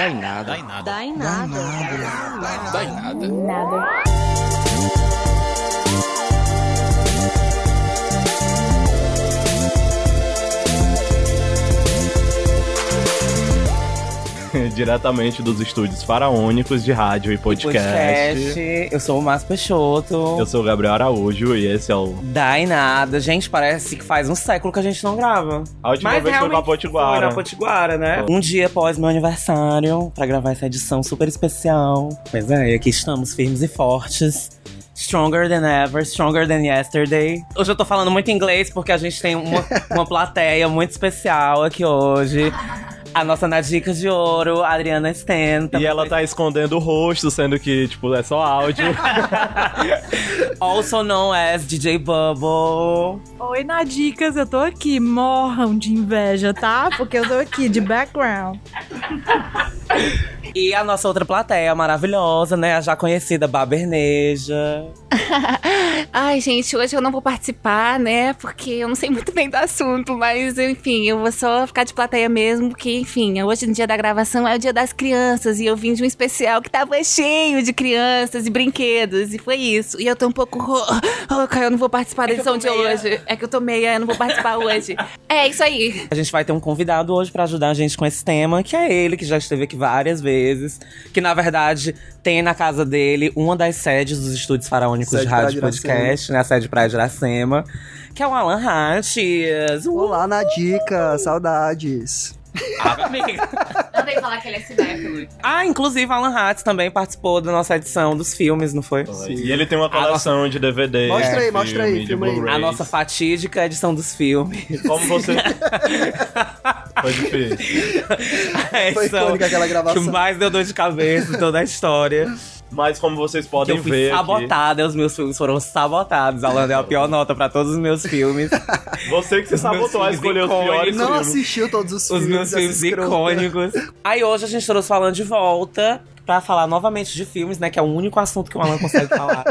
Dá em nada. Dá em nada. Dá em nada. Dá em nada. Nada. Diretamente dos estúdios faraônicos de rádio e podcast. Podcast. Eu sou o Márcio Peixoto. Eu sou o Gabriel Araújo e esse é o. Dá em nada. Gente, parece que faz um século que a gente não grava. A última vez foi pra Potiguara. Foi na Potiguara, né? Um dia após meu aniversário, pra gravar essa edição super especial. Pois é, e aqui estamos firmes e fortes. Stronger than ever, stronger than yesterday. Hoje eu tô falando muito inglês porque a gente tem uma, uma plateia muito especial aqui hoje. A nossa na Dicas de Ouro, a Adriana Sten. E ela tá escondendo o rosto, sendo que, tipo, é só áudio. Also known as DJ Bubble. Oi, Nadicas, eu tô aqui. Morram de inveja, tá? Porque eu tô aqui de background. E a nossa outra plateia maravilhosa, né? A já conhecida Baberneja. Ai, gente, hoje eu não vou participar, né? Porque eu não sei muito bem do assunto, mas enfim, eu vou só ficar de plateia mesmo, porque, enfim, hoje no dia da gravação é o dia das crianças e eu vim de um especial que tava cheio de crianças e brinquedos, e foi isso. E eu tô um pouco rouca, eu não vou participar da É que eu edição de meia. hoje. É que eu tô meia, eu não vou participar hoje. É isso aí. A gente vai ter um convidado hoje pra ajudar a gente com esse tema, que é ele, que já esteve aqui várias vezes. Que na verdade tem na casa dele uma das sedes dos estúdios faraônicos Sede de rádio podcast, né? A sede Praia de Iracema. Que é o Alan Hatches. Uh, Olá, na dica, saudades. Amiga. Não vem falar que ele é cinéfilo. Ah, inclusive Alan Hatch também participou da nossa edição dos filmes, não foi? e ele tem uma coleção de DVD. Mostra aí, filme, mostra aí, de filma aí. A nossa fatídica edição dos filmes. Como você. Foi difícil. A Foi icônica aquela que gravação. mais deu dor de cabeça em toda a história. Mas como vocês podem eu fui ver. Aqui, sabotada, os meus filmes foram sabotados. Alan deu a pior nota pra todos os meus filmes. você que se Os meus sabotou a escolher os icônicos. piores Não filmes. assistiu todos os os filmes. meus essa filmes icônicos. Aí hoje a gente trouxe falando de volta pra falar novamente de filmes, né? Que é o único assunto que o Alan consegue falar.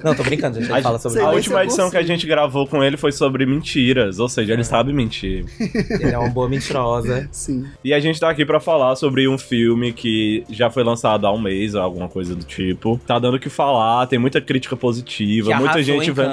Não, tô brincando, gente. Ele A, fala sobre a última edição que a gente gravou com ele foi sobre mentiras, ou seja, ele sabe mentir. Ele é uma boa mentirosa. Sim. E a gente tá aqui pra falar sobre um filme que já foi lançado há um mês, ou alguma coisa do tipo. Tá dando o que falar, tem muita crítica positiva, Que muita gente em vendo.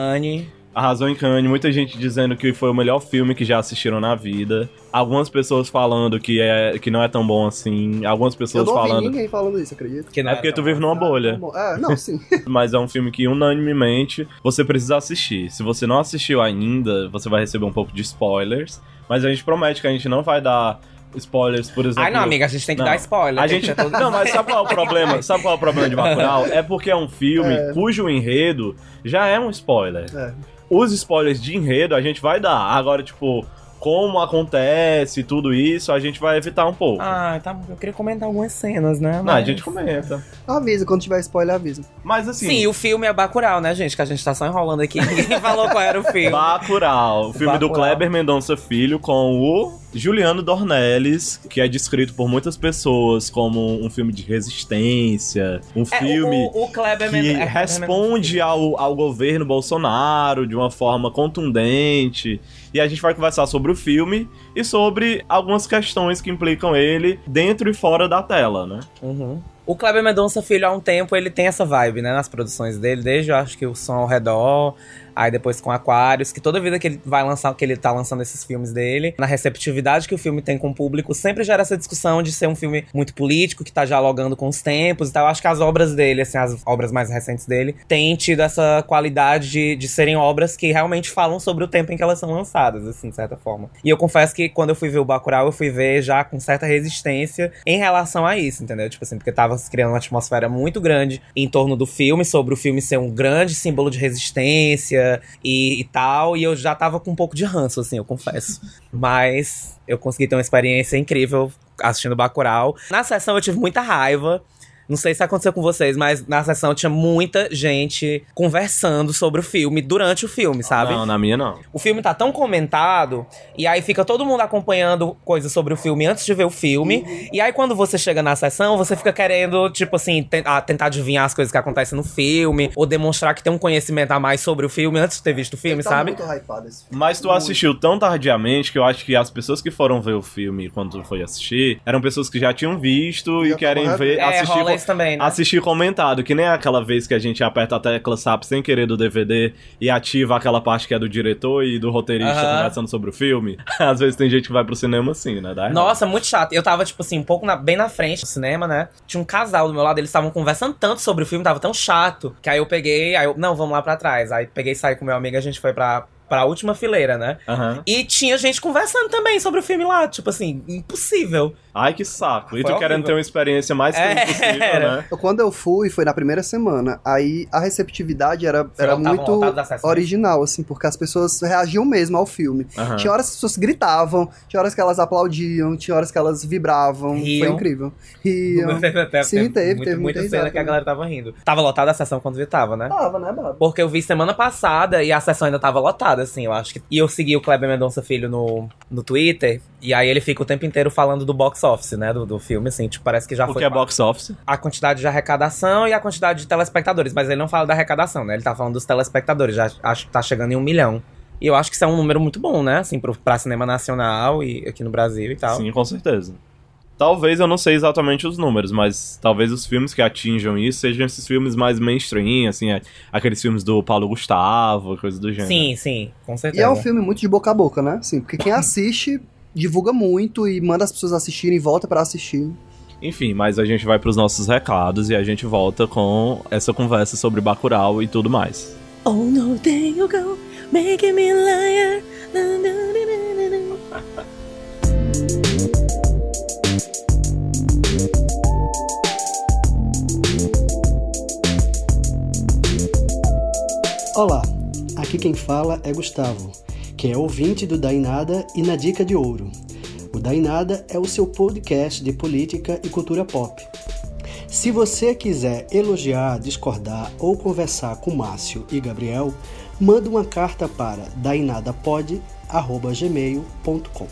Arrasou em Cannes, muita gente dizendo que foi o melhor filme que já assistiram na vida. Algumas pessoas falando que, é, que não é tão bom assim. Algumas Eu pessoas não ouvi falando. ninguém falando isso, acredita? Que não É porque tu vive numa bolha. É, não, sim. Mas é um filme que unanimemente você precisa assistir. Se você não assistiu ainda, você vai receber um pouco de spoilers. Mas a gente promete que a gente não vai dar spoilers, por exemplo. Ai, não, amiga, a gente tem que Não. dar spoiler. A gente. todo- Não, mas sabe qual é o problema? Sabe qual é o problema de Bacurau? É porque é um filme É. cujo enredo já é um spoiler. É. Os spoilers de enredo a gente vai dar. Agora, tipo, como acontece tudo isso, a gente vai evitar um pouco. Ah, tá. Eu queria comentar algumas cenas, né? Não, a mas- gente comenta. Avisa, quando tiver spoiler, avisa. Mas assim. Sim, o filme é Bacurau, né, gente? Que a gente tá só enrolando aqui. Ninguém falou qual era o filme. Bacurau, o filme do Bacurau. Kleber Mendonça Filho com o Juliano Dornelles, que é descrito por muitas pessoas como um filme de resistência, um É, filme o, o Kleber que é, responde ao, ao governo Bolsonaro de uma forma contundente. E a gente vai conversar sobre o filme e sobre algumas questões que implicam ele dentro e fora da tela, né? Uhum. O Kleber Mendonça Filho, há um tempo, ele tem essa vibe, né, nas produções dele, desde eu acho que o Som ao Redor, aí depois com Aquários, que toda vida que ele vai lançar, que ele tá lançando esses filmes dele, na receptividade que o filme tem com o público, sempre gera essa discussão de ser um filme muito político, que tá dialogando com os tempos e tal. Eu acho que as obras dele, assim, as obras mais recentes dele, têm tido essa qualidade de, de serem obras que realmente falam sobre o tempo em que elas são lançadas, assim, de certa forma. E eu confesso que quando eu fui ver o Bacurau, eu fui ver já com certa resistência em relação a isso, entendeu? Tipo assim, porque tava se criando uma atmosfera muito grande em torno do filme, sobre o filme ser um grande símbolo de resistência e, e tal, e eu já tava com um pouco de ranço, assim, eu confesso. Mas eu consegui ter uma experiência incrível assistindo Bacurau. Na sessão eu tive muita raiva, Não sei se aconteceu com vocês, mas na sessão tinha muita gente conversando sobre o filme durante o filme, sabe? Não, na minha não. O filme tá tão comentado, e aí fica todo mundo acompanhando coisas sobre o filme antes de ver o filme. E aí, quando você chega na sessão, você fica querendo, tipo assim, ten- ah, tentar adivinhar as coisas que acontecem no filme, ou demonstrar que tem um conhecimento a mais sobre o filme antes de ter visto o filme, Tá sabe? muito hypado esse filme. Mas tu Muito. assistiu tão tardiamente que eu acho que as pessoas que foram ver o filme quando tu foi assistir eram pessoas que já tinham visto e Já querem ver, É, assistir, rola isso também, né? assistir comentado, que nem aquela vez que a gente aperta a tecla SAP sem querer do DVD e ativa aquela parte que é do diretor e do roteirista Aham. conversando sobre o filme. Às vezes tem gente que vai pro cinema assim, né? Dá errado. Nossa, muito chato. Eu tava, tipo assim, um pouco na- bem na frente do cinema, né? Tinha um casal do meu lado, eles estavam conversando tanto sobre o filme, tava tão chato. Que aí eu peguei, aí eu, não, vamos lá pra trás. Aí peguei e saí com meu amigo, a gente foi pra, pra última fileira, né? Aham. E tinha gente conversando também sobre o filme lá, tipo assim, impossível. Ai, que saco. E Foi tu querendo horrível. ter uma experiência mais É, possível, né? Eu- Quando eu fui, foi na primeira semana. Aí a receptividade era, era muito original, assim, porque as pessoas reagiam mesmo ao filme. Aham. Tinha horas que as pessoas gritavam, tinha horas que elas aplaudiam, tinha horas que elas vibravam. Foi Riam. incrível. Riam. Teve- Sim, teve, muito- teve muita muita cena que a galera tava rindo. Tava lotada a sessão quando eu tava, né? Tava, né, Babo? Porque eu vi semana passada e a sessão ainda tava lotada, assim, eu acho que. E eu segui o Kleber Mendonça Filho no, no Twitter, e aí ele fica o tempo inteiro falando do box office, né? Do, do filme, assim, tipo, parece que já O foi. que é box office? A quantidade de arrecadação e a quantidade de telespectadores, mas ele não fala da arrecadação, né? Ele tá falando dos telespectadores, já acho que tá chegando em um milhão. E eu acho que isso é um número muito bom, né? Assim, pro, pra cinema nacional e aqui no Brasil e tal. Sim, com certeza. Talvez eu não sei exatamente os números, mas talvez os filmes que atinjam isso sejam esses filmes mais mainstream, assim, aqueles filmes do Paulo Gustavo, coisa do gênero. Sim, sim, com E certeza. é um filme muito de boca a boca, né? Assim, porque quem assiste divulga muito e manda as pessoas assistirem e volta pra assistir. Enfim, mas a gente vai pros nossos recados e a gente volta com essa conversa sobre Bacurau e tudo mais. Oh no, there you go, making me liar. Olá, aqui quem fala é Gustavo, que é ouvinte do Dainada e na Dica de Ouro. O Dainada é o seu podcast de política e cultura pop. Se você quiser elogiar, discordar ou conversar com Márcio e Gabriel, manda uma carta para dainadapod.gmail.com.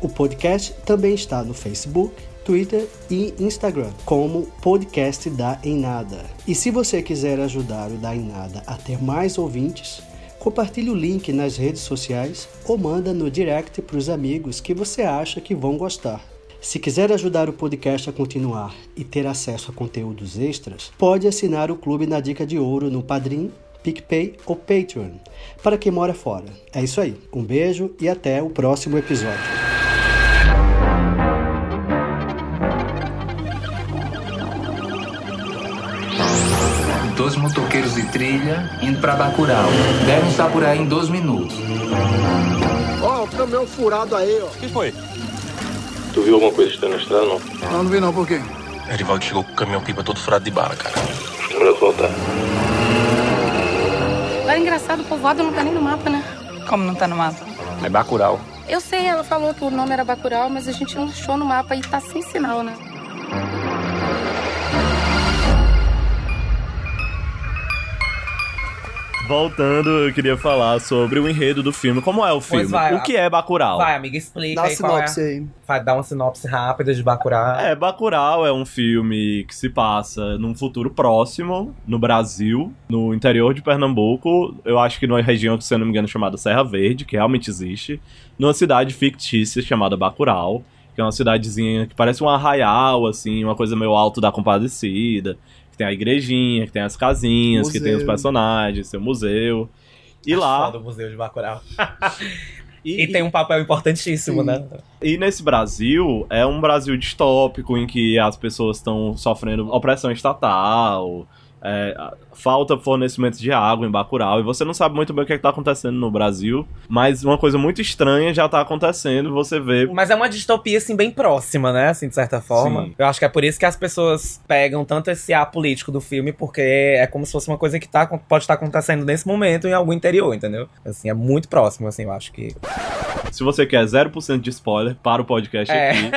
O podcast também está no Facebook, Twitter e Instagram como Podcast da Enada. E se você quiser ajudar o Da Enada a ter mais ouvintes, compartilhe o link nas redes sociais ou manda no direct para os amigos que você acha que vão gostar. Se quiser ajudar o podcast a continuar e ter acesso a conteúdos extras, pode assinar o Clube na Dica de Ouro no Padrim, PicPay ou Patreon, para quem mora fora. É isso aí. Um beijo e até o próximo episódio. Dois motoqueiros de trilha indo pra Bacurau. Devem estar por aí em 12 minutos. Ó, o caminhão furado aí, ó. Tu viu alguma coisa estranha na estrada, não? Não, não vi não, por quê? Erivaldo chegou com o caminhão pipa todo furado de bala, cara. Melhor voltar. Agora é engraçado, o povoado não tá nem no mapa, né? Como não tá no mapa? É Bacurau. Eu sei, ela falou que o nome era Bacurau, mas a gente não achou no mapa e tá sem sinal, né? Voltando, eu queria falar sobre o enredo do filme. Como é o filme? vai, o que é Bacurau? Vai, amiga, explica Dá aí qual é. sinopse aí. Vai dar uma sinopse rápida de Bacurau. É, Bacurau é um filme que se passa num futuro próximo, no Brasil, no interior de Pernambuco. Eu acho que numa região, se eu não me engano, chamada Serra Verde, que realmente existe. Numa cidade fictícia chamada Bacurau, que é uma cidadezinha que parece um arraial, assim, uma coisa meio alto da compadecida. Que tem a igrejinha, que tem as casinhas, que tem os Museu. personagens, tem o museu. E lá. foda o Museu de Bacurau. E tem um papel importantíssimo, Sim. né? E nesse Brasil, é um Brasil distópico em que as pessoas estão sofrendo opressão estatal, é, falta fornecimento de água em Bacurau, e você não sabe muito bem o que está acontecendo no Brasil, mas uma coisa muito estranha já está acontecendo, você vê. Mas é uma distopia, assim, bem próxima, né? Assim, de certa forma. Sim. Eu acho que é por isso que as pessoas pegam tanto esse ar político do filme, porque é como se fosse uma coisa que tá, pode estar acontecendo nesse momento em algum interior, entendeu? Assim, é muito próximo, assim, eu acho que. Se você quer 0% de spoiler para o podcast É. aqui,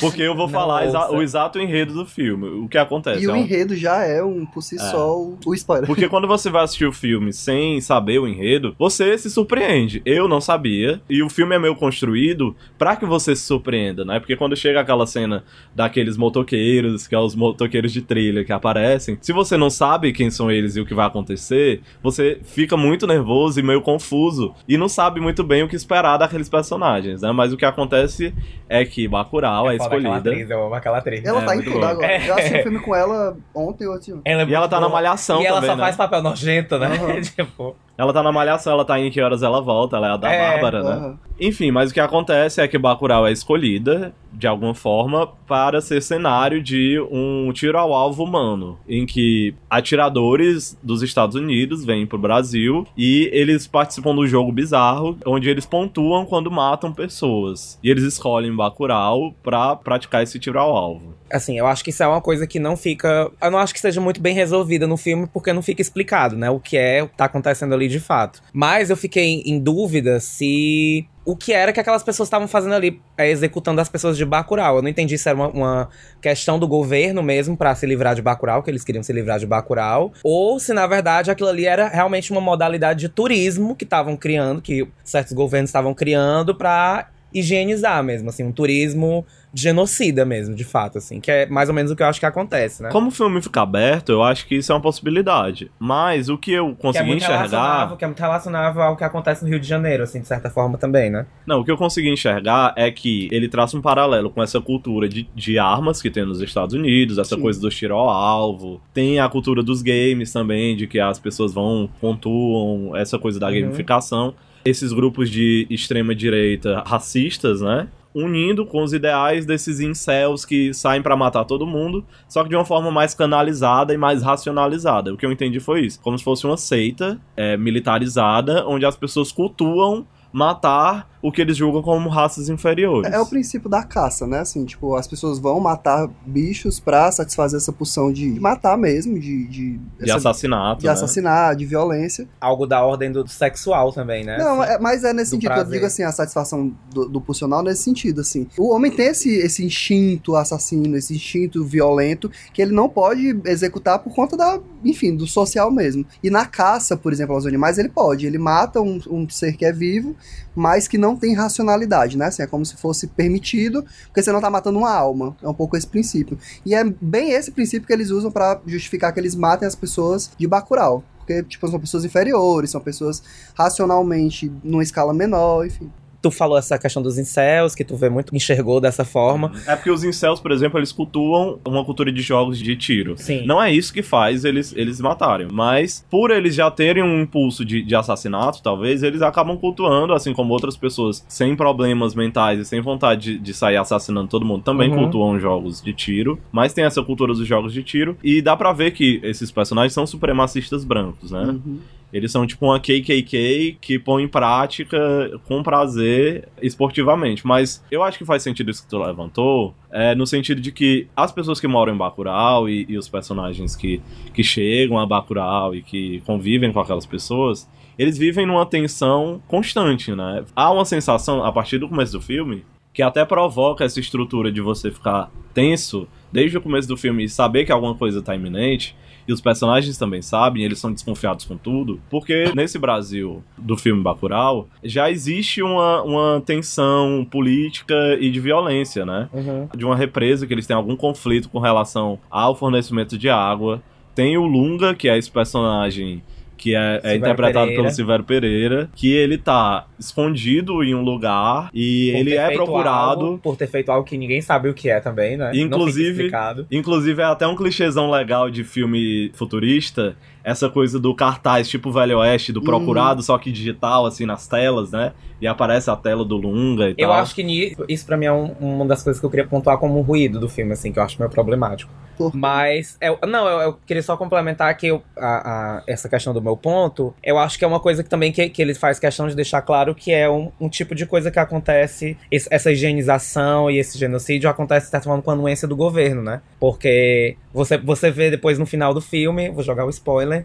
porque eu vou Não falar exa- o exato enredo do filme. O que acontece? E é o um- enredo já é um, por si É. só, o, o spoiler. Porque quando você vai assistir o filme sem saber o enredo, você se surpreende. Eu não sabia. E o filme é meio construído pra que você se surpreenda, né? Porque quando chega aquela cena daqueles motoqueiros, que é os motoqueiros de trilha que aparecem, se você não sabe quem são eles e o que vai acontecer, você fica muito nervoso e meio confuso. E não sabe muito bem o que esperar daqueles personagens, né? Mas o que acontece é que Bacurau é, aquela escolhida. atriz, eu amo aquela atriz. Ela É, tá em tudo agora. É. Eu assisti um filme com ela ontem ou antes. Ela é E ela muito tá na. Malhação E ela também, só né? faz papel nojento, né? Aham. tipo. Ela tá na Malhação, ela tá em Que Horas Ela Volta, ela é a da É, Bárbara, né? Enfim, mas o que acontece é que Bacurau é escolhida, de alguma forma, para ser cenário de um tiro ao alvo humano, em que atiradores dos Estados Unidos vêm pro Brasil e eles participam do jogo bizarro, onde eles pontuam quando matam pessoas. E eles escolhem Bacurau pra praticar esse tiro ao alvo. Assim, eu acho que isso é uma coisa que não fica. Eu não acho que seja muito bem resolvida no filme, porque não fica explicado, né? O que é, o que tá acontecendo ali de fato. Mas eu fiquei em dúvida se. O que era que aquelas pessoas estavam fazendo ali, é, executando as pessoas de Bacurau. Eu não entendi se era uma, uma questão do governo mesmo pra se livrar de Bacurau, que eles queriam se livrar de Bacurau, ou se na verdade aquilo ali era realmente uma modalidade de turismo que estavam criando, que certos governos estavam criando pra higienizar mesmo, assim, um turismo genocida mesmo, de fato, assim, que é mais ou menos o que eu acho que acontece, né? Como o filme fica aberto, eu acho que isso é uma possibilidade. Mas o que eu que é consegui muito enxergar. que é muito relacionável ao que acontece no Rio de Janeiro, assim, de certa forma também, né? Não, o que eu consegui enxergar é que ele traça um paralelo com essa cultura de, de armas que tem nos Estados Unidos, essa Sim. coisa do tiro ao alvo. Tem a cultura dos games também, de que as pessoas vão, pontuam, essa coisa da Uhum. gamificação. Esses grupos de extrema direita racistas, né? Unindo com os ideais desses incels que saem pra matar todo mundo, só que de uma forma mais canalizada e mais racionalizada. O que eu entendi foi isso. Como se fosse uma seita é, militarizada, onde as pessoas cultuam matar o que eles julgam como raças inferiores. É o princípio da caça, né? Assim, tipo, as pessoas vão matar bichos pra satisfazer essa pulsão de matar mesmo, de. De, de essa- assassinato. de né? assassinar, de violência. Algo da ordem do sexual também, né? Não, Assim, é- mas é nesse do sentido. Eu prazer. digo assim, a satisfação do, do pulsional nesse sentido, assim. O homem tem esse, esse instinto assassino, esse instinto violento, que ele não pode executar por conta da, enfim, do social mesmo. E na caça, por exemplo, aos animais, ele pode. Ele mata um, um ser que é vivo, mas que não tem racionalidade, né? Assim, é como se fosse permitido, porque você não tá matando uma alma. É um pouco esse princípio. E é bem esse princípio que eles usam pra justificar que eles matem as pessoas de Bacurau. Porque, tipo, são pessoas inferiores, são pessoas racionalmente numa escala menor, enfim. Tu falou essa questão dos incels, que tu vê muito, enxergou dessa forma. É porque os incels, por exemplo, eles cultuam uma cultura de jogos de tiro. Sim. Não é isso que faz eles, eles matarem. Mas, por eles já terem um impulso de, de assassinato, talvez, eles acabam cultuando, assim como outras pessoas sem problemas mentais e sem vontade de, de sair assassinando todo mundo, também Uhum. cultuam jogos de tiro. Mas tem essa cultura dos jogos de tiro. E dá pra ver que esses personagens são supremacistas brancos, né? Uhum. Eles são tipo uma KKK que põe em prática com prazer esportivamente. Mas eu acho que faz sentido isso que tu levantou, é, no sentido de que as pessoas que moram em Bacurau e, e os personagens que, que chegam a Bacurau e que convivem com aquelas pessoas, eles vivem numa tensão constante, né? Há uma sensação, a partir do começo do filme, que até provoca essa estrutura de você ficar tenso desde o começo do filme e saber que alguma coisa tá iminente, e os personagens também sabem, eles são desconfiados com tudo, porque nesse Brasil do filme Bacurau já existe uma, uma tensão política e de violência, né? Uhum. De uma represa que eles têm algum conflito com relação ao fornecimento de água. Tem o Lunga, que é esse personagem que é, é interpretado Pereira. pelo Silvério Pereira, que ele tá escondido em um lugar e Por ele é procurado. algo- por ter feito algo que ninguém sabe o que é também, né? Inclusive, inclusive é até um clichêzão legal de filme futurista, essa coisa do cartaz tipo Velho Oeste, do procurado, só que digital, assim, nas telas, né? E aparece a tela do Lunga e Eu tal. acho que isso pra mim é um- uma das coisas que eu queria pontuar como um ruído do filme, assim, que eu acho meio problemático. Mas, é, não, eu, eu queria só complementar que eu- a- a- essa questão do meu ponto, eu acho que é uma coisa que também que, que ele faz questão de deixar claro que é um, um tipo de coisa que acontece, esse- essa higienização e esse genocídio acontece, de certa forma, com a anuência do governo, né? Porque você, você vê depois no final do filme, vou jogar o spoiler,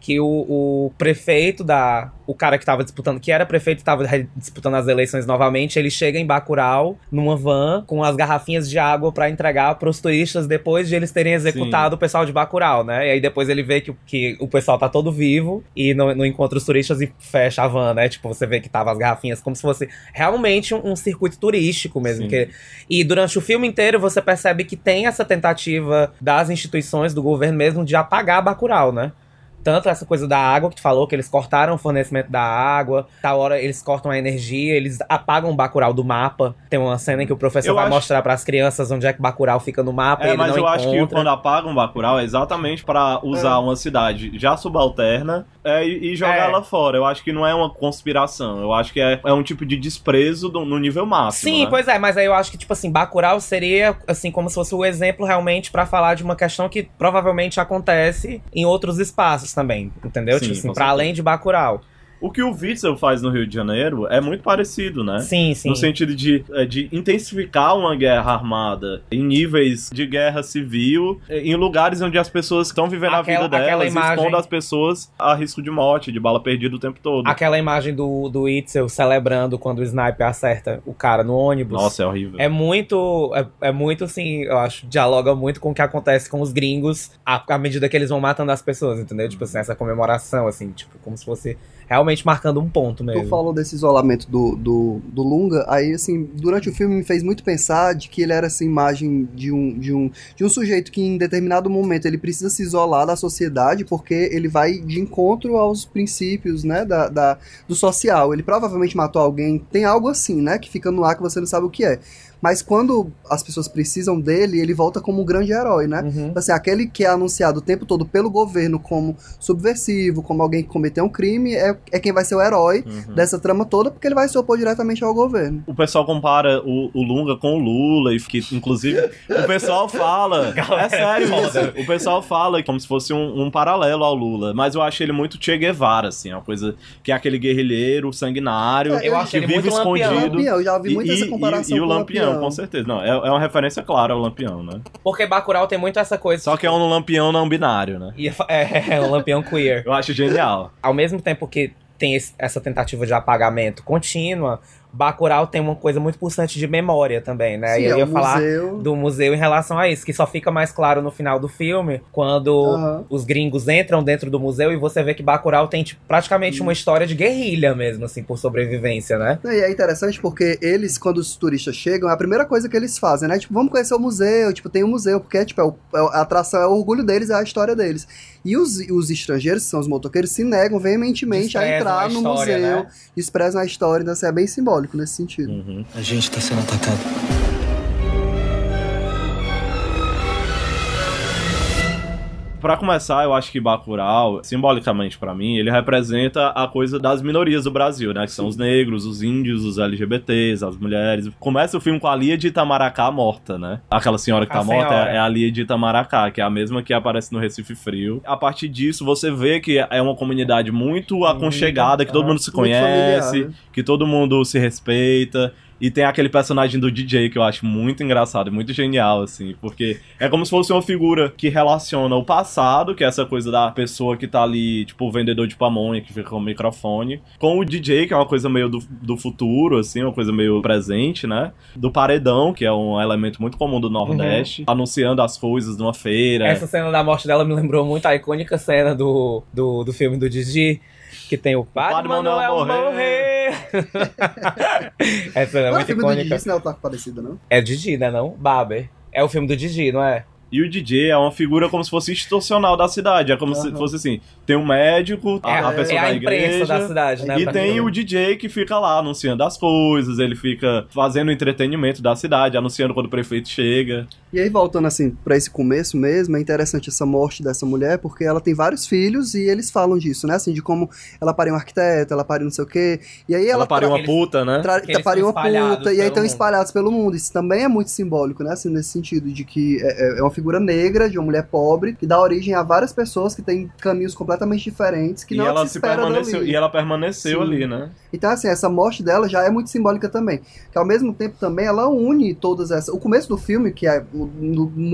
que o, o prefeito da. O cara que tava disputando, que era prefeito tava disputando as eleições novamente, ele chega em Bacurau, numa van, com as garrafinhas de água pra entregar pros turistas depois de eles terem executado o pessoal de Bacurau, né? E aí depois ele vê que, que o pessoal tá todo vivo e não, não encontra os turistas e fecha a van, né? Tipo, você vê que tava as garrafinhas como se fosse realmente um, um circuito turístico mesmo. Sim. Que, e durante o filme inteiro você percebe que tem essa tentativa das instituições, do governo mesmo, de apagar Bacurau, né? Tanto essa coisa da água que tu falou, que eles cortaram o fornecimento da água, tal hora eles cortam a energia, eles apagam o Bacurau do mapa. Tem uma cena em que o professor Eu vai acho- mostrar pras crianças onde é que Bacurau fica no mapa e É, mas não eu acho que encontra. quando apagam Bacurau é exatamente pra usar uma cidade já subalterna é, e, e jogar É. ela fora. Eu acho que não é uma conspiração. Eu acho que é, é um tipo de desprezo do- no nível máximo. Sim, né? pois é, mas aí eu acho que, tipo assim, Bacurau seria, assim, como se fosse o exemplo realmente pra falar de uma questão que provavelmente acontece em outros espaços também, entendeu? Sim, tipo assim, pra certeza. além de Bacurau. O que o Witzel faz no Rio de Janeiro é muito parecido, né? Sim, sim. No sentido de, eh, de intensificar uma guerra armada em níveis de guerra civil, eh, em lugares onde as pessoas estão vivendo Aquela- a vida delas, imagem- expondo as pessoas a risco de morte, de bala perdida o tempo todo. Aquela imagem do, do Itzel celebrando quando o sniper acerta o cara no ônibus. Nossa, é horrível. É muito, é, é muito assim, eu acho, dialoga muito com o que acontece com os gringos à, à medida que eles vão matando as pessoas, entendeu? Tipo assim, essa comemoração, assim, tipo, como se fosse realmente marcando um ponto mesmo. Tu falou desse isolamento do, do, do Lunga, aí assim, durante o filme me fez muito pensar de que ele era essa imagem de um, de um, de um sujeito que em determinado momento ele precisa se isolar da sociedade porque ele vai de encontro aos princípios, né, da, da, do social. Ele provavelmente matou alguém, tem algo assim, né, que fica no ar que você não sabe o que é. Mas quando as pessoas precisam dele, ele volta como um grande herói, né? Uhum. Assim, aquele que é anunciado o tempo todo pelo governo como subversivo, como alguém que cometeu um crime, é, é quem vai ser o herói Uhum. dessa trama toda, porque ele vai se opor diretamente ao governo. O pessoal compara o, o Lunga com o Lula, e que, inclusive, o pessoal fala. é sério isso. O pessoal fala como se fosse um, um paralelo ao Lula. Mas eu acho ele muito Che Guevara, assim, uma coisa que é aquele guerrilheiro sanguinário, É, eu acho que ele vive muito Lampião. escondido. Lampião, eu já vi E- muito essa e- comparação E, e o com o Lampião, Lampião. Com certeza. Não, é, é uma referência clara ao Lampião, né? Porque Bacurau tem muito essa coisa. Só que é um Lampião não binário, né? E é, é um lampião queer. Eu acho genial. Ao mesmo tempo que tem esse- essa tentativa de apagamento contínua, Bacurau tem uma coisa muito pulsante de memória também, né? Sim, e eu é ia o falar museu. do museu em relação a isso, que só fica mais claro no final do filme, quando Aham. os gringos entram dentro do museu e você vê que Bacurau tem tipo, praticamente uma história de guerrilha mesmo, assim, por sobrevivência, né? E é interessante porque eles, quando os turistas chegam, é a primeira coisa que eles fazem, né? Tipo, vamos conhecer o museu, tipo, tem um museu, porque tipo, é o- é a atração, é o orgulho deles, é a história deles. E os, os estrangeiros, que são os motoqueiros, se negam veementemente a entrar a no história, museu, né? desprezam a história, então assim, é bem simbólico nesse sentido. A gente tá sendo atacado. Pra começar, eu acho que Bacurau, simbolicamente pra mim, ele representa a coisa das minorias do Brasil, né? Que são os negros, os índios, os LGBTs, as mulheres. Começa o filme com a Lia de Itamaracá morta, né? Aquela senhora que A tá morta senhora. é, é a Lia de Itamaracá, que é a mesma que aparece no Recife Frio. A partir disso, você vê que é uma comunidade muito aconchegada, que todo mundo se conhece, que todo mundo se respeita. E tem aquele personagem do DJ que eu acho muito engraçado, muito genial, assim, porque é como se fosse uma figura que relaciona o passado, que é essa coisa da pessoa que tá ali, tipo, o vendedor de pamonha que fica com o microfone, com o DJ, que é uma coisa meio do, do futuro, assim, uma coisa meio presente, né? Do paredão, que é um elemento muito comum do Nordeste, anunciando as coisas numa feira. Essa cena da morte dela me lembrou muito a icônica cena do, do, do filme do Didi, que tem o Padre, Padre Manuel Manuel morrer. Essa é Não é muito filme do icônica. Didi, não é o Taco Parecido, não? É Didi, né não? Baber. É o filme do Didi, não é? E o DJ é uma figura como se fosse institucional da cidade. É como se Aham. fosse assim: tem um médico, a, É, a pessoa é a da imprensa igreja. da cidade, né? E tem praticamente. o DJ que fica lá anunciando as coisas, ele fica fazendo entretenimento da cidade, anunciando quando o prefeito chega. E aí, voltando assim, pra esse começo mesmo, é interessante essa morte dessa mulher, porque ela tem vários filhos e eles falam disso, né? Assim, de como ela pariu um arquiteto, ela pariu não sei o quê. E aí Ela, ela. pariu uma puta, né? Tra pariu uma puta, e aí pelo estão mundo. espalhados pelo mundo. Isso também é muito simbólico, né? Assim, nesse sentido, de que é, é- é uma figura negra, de uma mulher pobre, que dá origem a várias pessoas que têm caminhos completamente diferentes, que e não ela se se permaneceu, dali. e ela permaneceu Sim. ali, né? Então, assim, essa morte dela já é muito simbólica também. Que ao mesmo tempo também ela une todas essas. O começo do filme, que é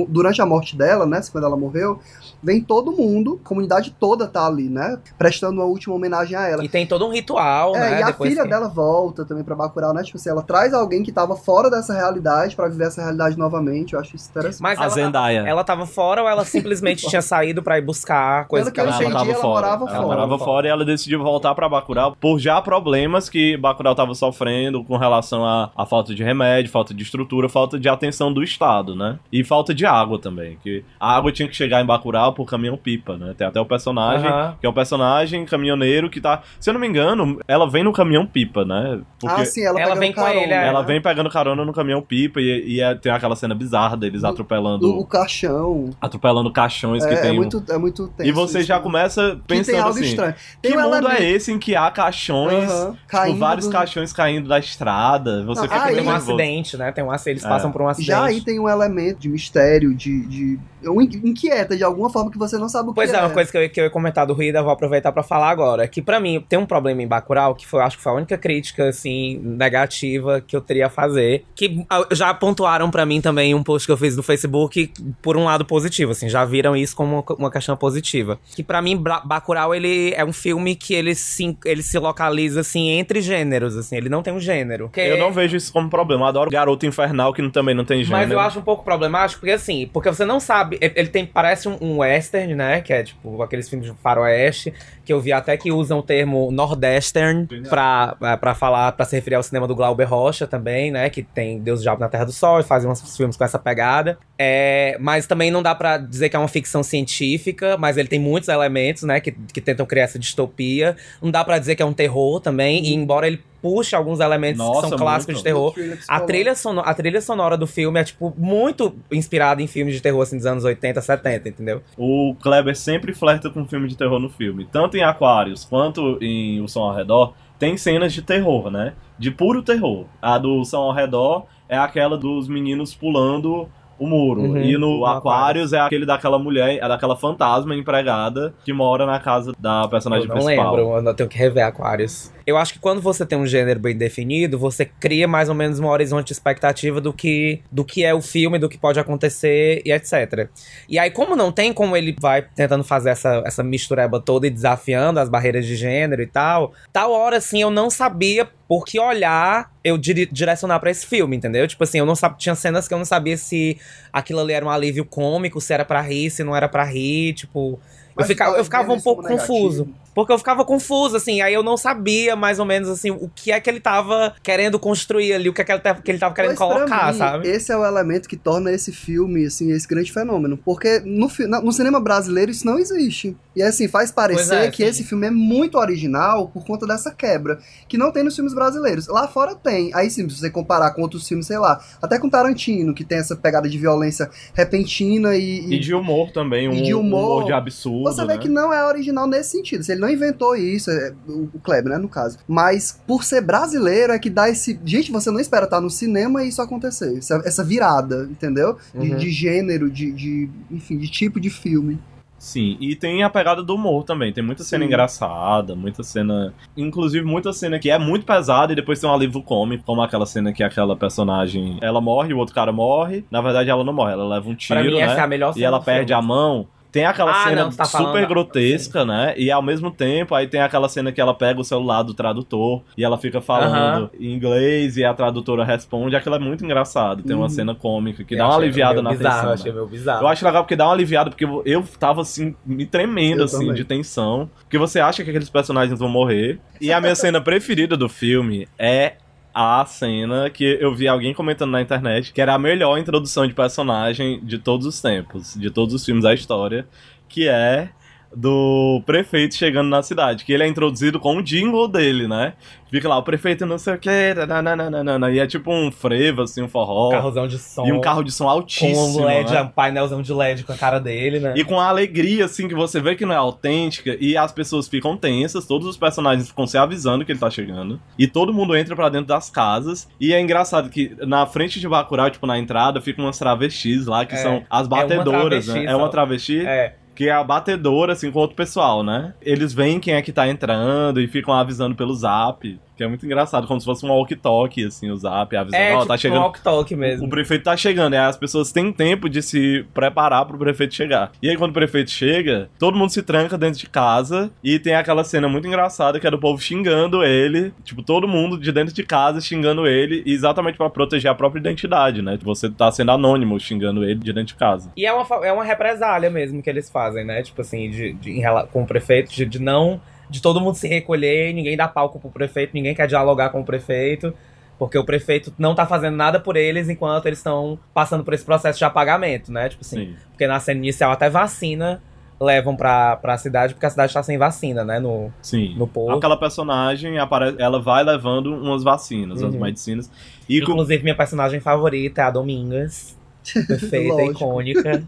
durante a morte dela, né? Quando ela morreu, vem todo mundo, a comunidade toda tá ali, né? Prestando uma última homenagem a ela. E tem todo um ritual, É, né? e a depois filha que- dela volta também pra Bacurau, né? Tipo assim, ela traz alguém que tava fora dessa realidade pra viver essa realidade novamente. Eu acho isso interessante. Mas A ela, Zendaya. ela tava fora ou ela simplesmente tinha saído pra ir buscar coisa Pelo que ela que eu tinha entendi, ela morava ela fora. morava fora e ela decidiu voltar pra Bacurau por já problemas que Bacurau tava sofrendo com relação à, à falta de remédio, falta de estrutura, falta de atenção do Estado, né? E falta de água também, que a água tinha que chegar em Bacurau por caminhão-pipa, né? Tem até o personagem, Aham. que é o personagem caminhoneiro que tá... Se eu não me engano, ela vem no caminhão-pipa, né? Ah, sim, ela, Ela pegando vem com carona, ele, é. Ela né? vem pegando carona no caminhão-pipa e, e é- tem aquela cena bizarra deles atropelando... O, o caixão. Atropelando caixões que É, tem é um- muito, é muito tenso E você isso, já né? começa Que tem pensando algo assim... estranho. Tem Que um mundo elemento- é esse em que há caixões, Aham, tipo, vários do- caixões caindo da estrada? Você Não, fica aí- Tem um acidente, né? Tem um acidente, eles É. passam por um acidente. Já aí tem um elemento de mistério, de. de um in- inquieta de alguma forma que você não sabe o Pois que é, é. uma coisa que eu, que eu ia comentar do Ruída, eu vou aproveitar pra falar agora. Que pra mim tem um problema em Bacurau, que foi, acho que foi a única crítica, assim, negativa que eu teria a fazer. Que já pontuaram pra mim também um post que eu fiz no Facebook por um lado positivo, assim, já viram isso como uma, uma questão positiva. Que pra mim, Bacurau, ele é um filme que ele se, ele se localiza, assim, entre gêneros, assim, ele não tem um gênero. Que- Eu não vejo isso como problema. Eu adoro Garoto Infernal, que também não tem gênero. Mas eu acho um pouco problemático, porque assim, porque você não sabe. Ele ele tem, parece um, um western, né? Que é tipo aqueles filmes de faroeste, que eu vi até que usam o termo nordestern pra, é, pra falar, pra se referir ao cinema do Glauber Rocha também, né? Que tem Deus Diabo na Terra do Sol e fazem uns filmes com essa pegada. É, mas também não dá pra dizer que é uma ficção científica, mas ele tem muitos elementos, né? Que, que tentam criar essa distopia. Não dá pra dizer que é um terror também, e embora ele puxe alguns elementos Nossa, que são clássicos muito. de terror. A trilha, sono- a trilha sonora do filme é, tipo, muito inspirada em filmes de terror, assim, dos anos 80, 70, entendeu? O Kleber sempre flerta com filme de terror no filme. Tanto em Aquários quanto em O Som ao Redor, tem cenas de terror, né? De puro terror. A do Som ao Redor é aquela dos meninos pulando o muro. Uhum, e no Aquários é aquele daquela mulher, é daquela fantasma empregada que mora na casa da personagem Eu não principal. lembro, eu tenho que rever Aquários. Eu acho que quando você tem um gênero bem definido, você cria mais ou menos um horizonte de expectativa do que, do que é o filme, do que pode acontecer e etc. E aí, como não tem, como ele vai tentando fazer essa, essa mistureba toda e desafiando as barreiras de gênero e tal, tal hora, assim, eu não sabia por que olhar eu dire- direcionar pra esse filme, entendeu? Tipo assim, eu não sabia, tinha cenas que eu não sabia se aquilo ali era um alívio cômico, se era pra rir, se não era pra rir, tipo... Eu ficava, eu ficava um pouco negativo. confuso. Porque eu ficava confuso, assim, aí eu não sabia mais ou menos, assim, o que é que ele tava querendo construir ali, o que é que ele tava, que ele tava querendo Pois, colocar, mim, sabe? Esse é o elemento que torna esse filme, assim, esse grande fenômeno. Porque no, no cinema brasileiro isso não existe. E assim, faz parecer Pois é, que sim. esse filme é muito original por conta dessa quebra. Que não tem nos filmes brasileiros. Lá fora tem. Aí sim, se você comparar com outros filmes, sei lá, até com Tarantino, que tem essa pegada de violência repentina e. E de humor também, um E de humor. de absurdo. Você vê né? que não é original nesse sentido. Se ele não inventou isso, é, o o Kleber, né, no caso. Mas por ser brasileiro é que dá esse. Gente, você não espera estar no cinema e isso acontecer. Essa, essa virada, entendeu? De, Uhum. de gênero, de, de. Enfim, de tipo de filme. Sim, e tem a pegada do humor também. Tem muita cena Sim. engraçada, muita cena. Inclusive, muita cena que é muito pesada e depois tem um alívio cômico, como aquela cena que aquela personagem. Ela morre, o outro cara morre. Na verdade, ela não morre, ela leva um tiro, Pra mim, né? essa é a melhor e cena ela do perde filme. a mão. Tem aquela Ah, cena não, tá super falando- grotesca, né? E ao mesmo tempo, aí tem aquela cena que ela pega o celular do tradutor e ela fica falando em inglês e a tradutora responde. Aquilo é muito engraçado. Tem uma Uhum. cena cômica que Eu dá uma aliviada meio na bizarro, tensão. achei né? meio bizarro. Eu acho legal porque dá uma aliviada, porque eu- eu tava assim, me tremendo, Eu assim, também. de tensão. Porque você acha que aqueles personagens vão morrer. E a minha cena preferida do filme é a cena que eu vi alguém comentando na internet que era a melhor introdução de personagem de todos os tempos, de todos os filmes da história, que é do prefeito chegando na cidade, que ele é introduzido com o jingle dele, né? Fica lá, o prefeito não sei o que, nananana, e é tipo um frevo, assim, um forró. Carrozão de som. E um carro de som altíssimo. Com um LED, né? um painelzão de LED com a cara dele, né? E com a alegria, assim, que você vê que não é autêntica, e as pessoas ficam tensas, todos os personagens ficam se avisando que ele tá chegando, e todo mundo entra pra dentro das casas, e é engraçado que na frente de Bacurau, tipo, na entrada, ficam umas travestis lá, que É. são as É uma batedoras, travesti né? É uma travesti? É. Que é a batedora, assim, com outro pessoal, né? Eles veem quem é que tá entrando e ficam avisando pelo zap. Que é muito engraçado, como se fosse um walkie-talkie, assim, o zap, avisando, É, ó, tipo tá chegando. um walk-talk mesmo. O prefeito tá chegando, e aí as pessoas têm tempo de se preparar pro prefeito chegar. E aí, quando o prefeito chega, todo mundo se tranca dentro de casa e tem aquela cena muito engraçada que é do povo xingando ele, tipo, todo mundo de dentro de casa xingando ele, exatamente pra proteger a própria identidade, né? Você tá sendo anônimo xingando ele de dentro de casa. E é uma, é uma represália mesmo que eles fazem, né? Tipo assim, de, de- em com o prefeito, de, de não. De todo mundo se recolher, ninguém dá palco pro prefeito, ninguém quer dialogar com o prefeito. Porque o prefeito não tá fazendo nada por eles enquanto eles estão passando por esse processo de apagamento, né? Tipo assim, Sim. porque na cena inicial até vacina levam pra, pra cidade, porque a cidade tá sem vacina, né? No, Sim. no porto. Aquela personagem, apare- ela vai levando umas vacinas, umas Uhum. medicinas. E com- Inclusive, minha personagem favorita é a Domingas. Perfeita, icônica.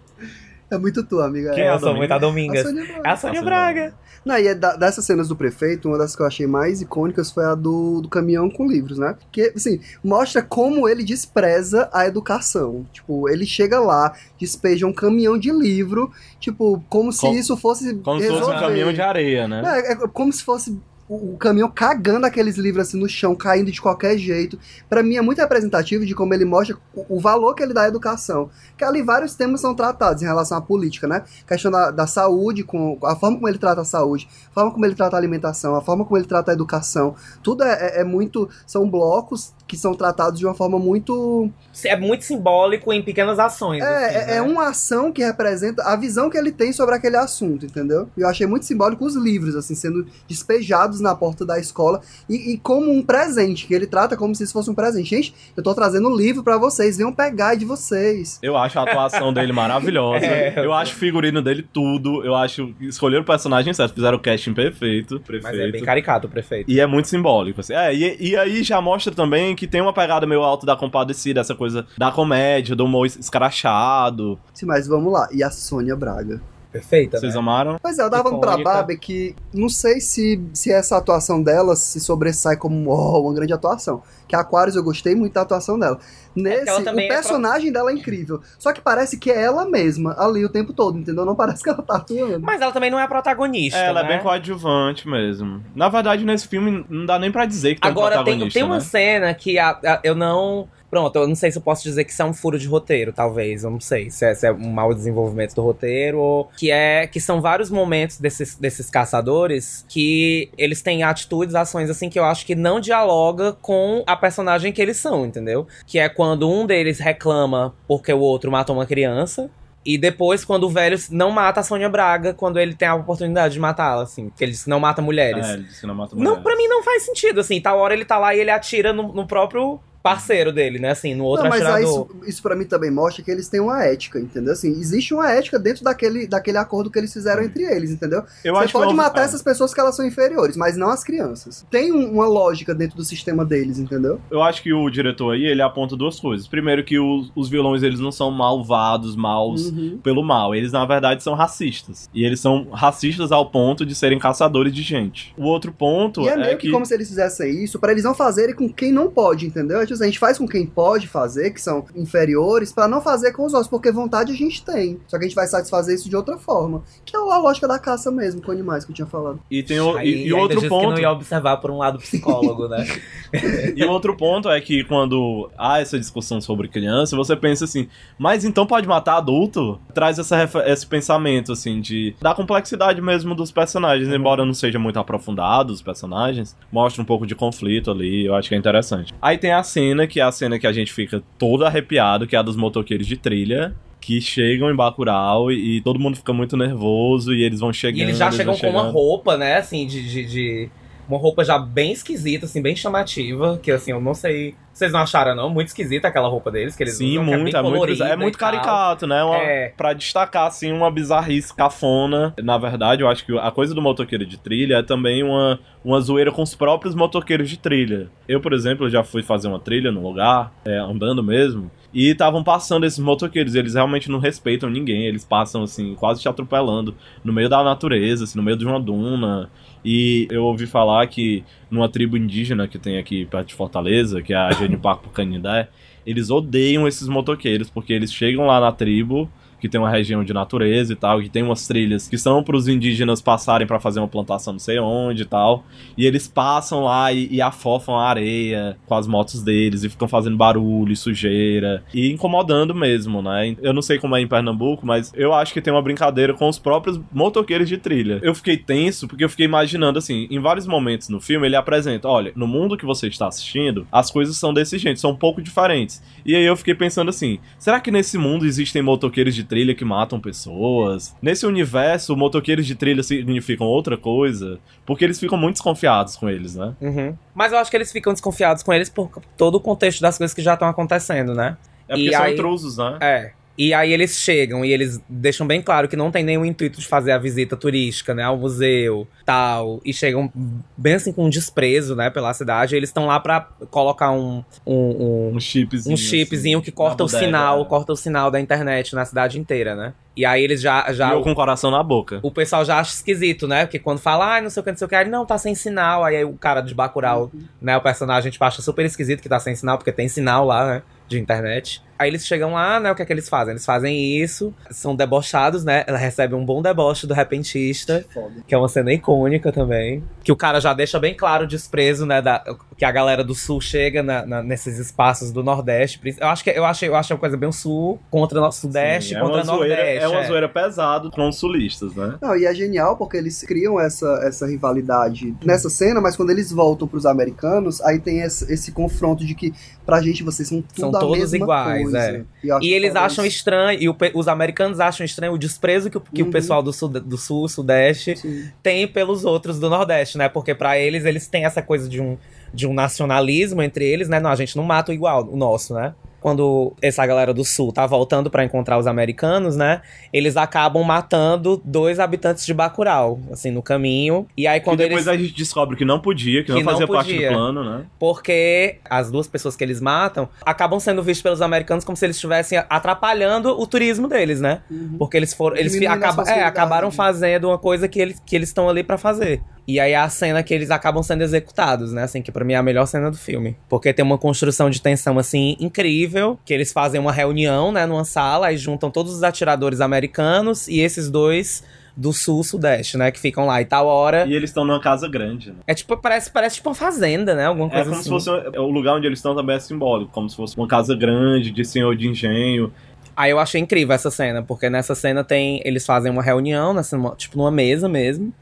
É muito tua, amiga. Quem é a sou muito a Domingas. A Sônia Braga. É a Sônia Braga. Não, e é da- dessas cenas do prefeito, uma das que eu achei mais icônicas foi a do, do caminhão com livros, né? Que, assim, mostra como ele despreza a educação. Tipo, ele chega lá, despeja um caminhão de livro, tipo, como se isso fosse. como se fosse um resolver. caminhão de areia, né? É, é como se fosse o, o caminhão cagando aqueles livros assim no chão, caindo de qualquer jeito. Pra mim é muito representativo de como ele mostra o, o valor que ele dá à educação. Que ali vários temas são tratados em relação à política, né? A questão da, da saúde, com a forma como ele trata a saúde, a forma como ele trata a alimentação, a forma como ele trata a educação. Tudo é, é- é muito. São blocos que são tratados de uma forma muito. É muito simbólico em pequenas ações. assim, É, é, né? é uma ação que representa a visão que ele tem sobre aquele assunto, entendeu? Eu achei muito simbólico os livros, assim, sendo despejados na porta da escola e, e como um presente, que ele trata como se isso fosse um presente. Gente, eu tô trazendo um livro pra vocês, venham pegar de vocês. Eu acho a atuação dele maravilhosa. É. Eu acho o figurino dele tudo. Eu acho que escolheram o personagem certo, fizeram o casting perfeito. Mas é Prefeito. bem caricato o prefeito. E é muito simbólico. Assim. É, e, e aí já mostra também que tem uma pegada meio alto da compadecida, essa coisa da comédia, do humor escrachado. Sim, mas vamos lá. E a Sônia Braga? Perfeita, Vocês né? amaram? Pois é, eu dava pra Icônica. Babi que não sei se, se essa atuação dela se sobressai como oh, uma grande atuação. Que a Aquarius eu gostei muito da atuação dela. Nesse, ela o também é personagem dela é incrível. Só que parece que é ela mesma ali o tempo todo, entendeu? Não parece que ela tá atuando. Mas ela também não é a protagonista. É, ela né? é bem coadjuvante mesmo. Na verdade, nesse filme não dá nem pra dizer que tem um Agora tem, protagonista, tem uma né? cena que a- a- eu não. Pronto, eu não sei se eu posso dizer que isso é um furo de roteiro, talvez. Eu não sei se é, se é um mau desenvolvimento do roteiro. Ou que é que são vários momentos desses, desses caçadores que eles têm atitudes, ações assim que eu acho que não dialoga com a personagem que eles são, entendeu? Que é quando um deles reclama porque o outro matou uma criança. E depois, quando o velho não mata a Sônia Braga, quando ele tem a oportunidade de matá-la, assim. Porque ele disse não mata mulheres. É, ele disse que não mata Não, mulher. pra mim não faz sentido, assim. Tal hora ele tá lá e ele atira no, no próprio parceiro dele, né? Assim, no outro não, mas aí atirador. isso, isso para mim também mostra que eles têm uma ética, entendeu? Assim, existe uma ética dentro daquele, daquele acordo que eles fizeram entre eles, entendeu? Eu Você acho pode que matar é. essas pessoas que elas são inferiores, mas não as crianças. Tem um- uma lógica dentro do sistema deles, entendeu? Eu acho que o diretor aí, ele aponta duas coisas. Primeiro que os, os vilões, eles não são malvados, maus Uhum. pelo mal. Eles, na verdade, são racistas. E eles são racistas ao ponto de serem caçadores de gente. O outro ponto E é meio é que, que... como se eles fizessem isso pra eles não fazerem com quem não pode, entendeu? Tipo assim, A gente faz com quem pode fazer, que são inferiores, pra não fazer com os outros, porque vontade a gente tem. Só que a gente vai satisfazer isso de outra forma. Que é a lógica da caça mesmo, com animais que eu tinha falado. E tem o, Aí- e, e outro disse que ponto... não ia observar por um lado psicólogo, né? E outro ponto é que quando há essa discussão sobre criança, você pensa assim, mas então pode matar adulto? Traz essa, esse pensamento, assim, de da complexidade mesmo dos personagens, embora não seja muito aprofundado os personagens, mostra um pouco de conflito ali, eu acho que é interessante. Aí tem a cena, que é a cena que a gente fica todo arrepiado, que é a dos motoqueiros de trilha. Que chegam em Bacurau e, e todo mundo fica muito nervoso e eles vão chegando. E eles já chegam com uma roupa, né? Assim, de, de, de- Uma roupa já bem esquisita, assim, bem chamativa. Que assim, eu não sei Vocês não acharam, não? Muito esquisita aquela roupa deles, que eles Sim, usam, muito, é é bem muito, é muito tal. caricato, né? Uma, É. Pra destacar, assim, uma bizarrice cafona. Na verdade, eu acho que a coisa do motoqueiro de trilha é também uma, uma zoeira com os próprios motoqueiros de trilha. Eu, por exemplo, já fui fazer uma trilha num lugar, é, andando mesmo, e estavam passando esses motoqueiros, eles realmente não respeitam ninguém, eles passam, assim, quase te atropelando, no meio da natureza, assim, no meio de uma duna. E eu ouvi falar que numa tribo indígena que tem aqui perto de Fortaleza, que é a Genipapo Canindé, eles odeiam esses motoqueiros, porque eles chegam lá na tribo, que tem uma região de natureza e tal, que tem umas trilhas que são para os indígenas passarem para fazer uma plantação não sei onde e tal, e eles passam lá e, e afofam a areia com as motos deles e ficam fazendo barulho, sujeira e incomodando mesmo, né? Eu não sei como é em Pernambuco, mas eu acho que tem uma brincadeira com os próprios motoqueiros de trilha. Eu fiquei tenso porque eu fiquei imaginando assim, em vários momentos no filme ele apresenta, olha, no mundo que você está assistindo, as coisas são desse jeito, são um pouco diferentes. E aí eu fiquei pensando assim, será que nesse mundo existem motoqueiros de trilha que matam pessoas? Nesse universo, motoqueiros de trilha significam outra coisa? Porque eles ficam muito desconfiados com eles, né? Uhum. Mas eu acho que eles ficam desconfiados com eles por todo o contexto das coisas que já estão acontecendo, né? É porque E são aí- intrusos, né? É. E aí eles chegam e eles deixam bem claro que não tem nenhum intuito de fazer a visita turística, né, ao museu, tal, e chegam bem assim com um desprezo, né, pela cidade. E eles estão lá pra colocar um um, um chipzinho, um chipzinho assim, que corta o sinal, né? corta o sinal da internet na cidade inteira, né? E aí eles já já eu com o coração na boca. o pessoal já acha esquisito, né? Porque quando fala, ah, não sei o que, não sei o que, aí, não, tá sem sinal. Aí o cara de Bacurau, né, o personagem, tipo, acha super esquisito que tá sem sinal, porque tem sinal lá, né, de internet. Aí eles chegam lá, né, o que é que eles fazem? Eles fazem isso, são debochados, né, ela recebe um bom deboche do repentista, que é uma cena icônica também. Que o cara já deixa bem claro o desprezo, né, da, que a galera do sul chega na- na- nesses espaços do Nordeste. Eu acho que eu achei, eu achei uma coisa bem sul contra o Sudeste, Sim, é contra zoeira, Nordeste. é uma é. zoeira pesado com os sulistas, né? Não, e é genial porque eles criam essa, essa rivalidade nessa cena, mas quando eles voltam pros americanos, aí tem esse, esse confronto de que pra gente vocês são tudo São a todos mesma iguais, é. acho E eles acham estranho, e o os americanos acham estranho o desprezo que, o- que Uhum. o pessoal do sul, do sul, sudeste tem pelos outros do nordeste, né? Porque pra eles, eles têm essa coisa de um, de um nacionalismo entre eles, né? Não, a gente não mata o igual, o nosso, né? Quando essa galera do sul tá voltando pra encontrar os americanos, né? Eles acabam matando dois habitantes de Bacurau, assim, no caminho. E aí quando e depois eles... a gente descobre que não podia, que, Que não não fazia parte do plano, né? Porque as duas pessoas que eles matam acabam sendo vistos pelos americanos como se eles estivessem atrapalhando o turismo deles, né? Porque eles foram. Eles acaba- é, acabaram fazendo uma coisa que eles que eles estão ali pra fazer. E aí é a cena que eles acabam sendo executados, né? Assim, que pra mim é a melhor cena do filme. Porque tem uma construção de tensão, assim, incrível. Que eles fazem uma reunião, né, numa sala, e juntam todos os atiradores americanos e esses dois do sul-sudeste, né? Que ficam lá e tal hora. E eles estão numa casa grande, né? É tipo, parece, parece tipo uma fazenda, né? Alguma É coisa como assim. se fosse. O lugar onde eles estão também é simbólico, como se fosse uma casa grande, de senhor de engenho. Aí eu achei incrível essa cena, porque nessa cena tem. Eles fazem uma reunião, nessa, tipo numa mesa mesmo.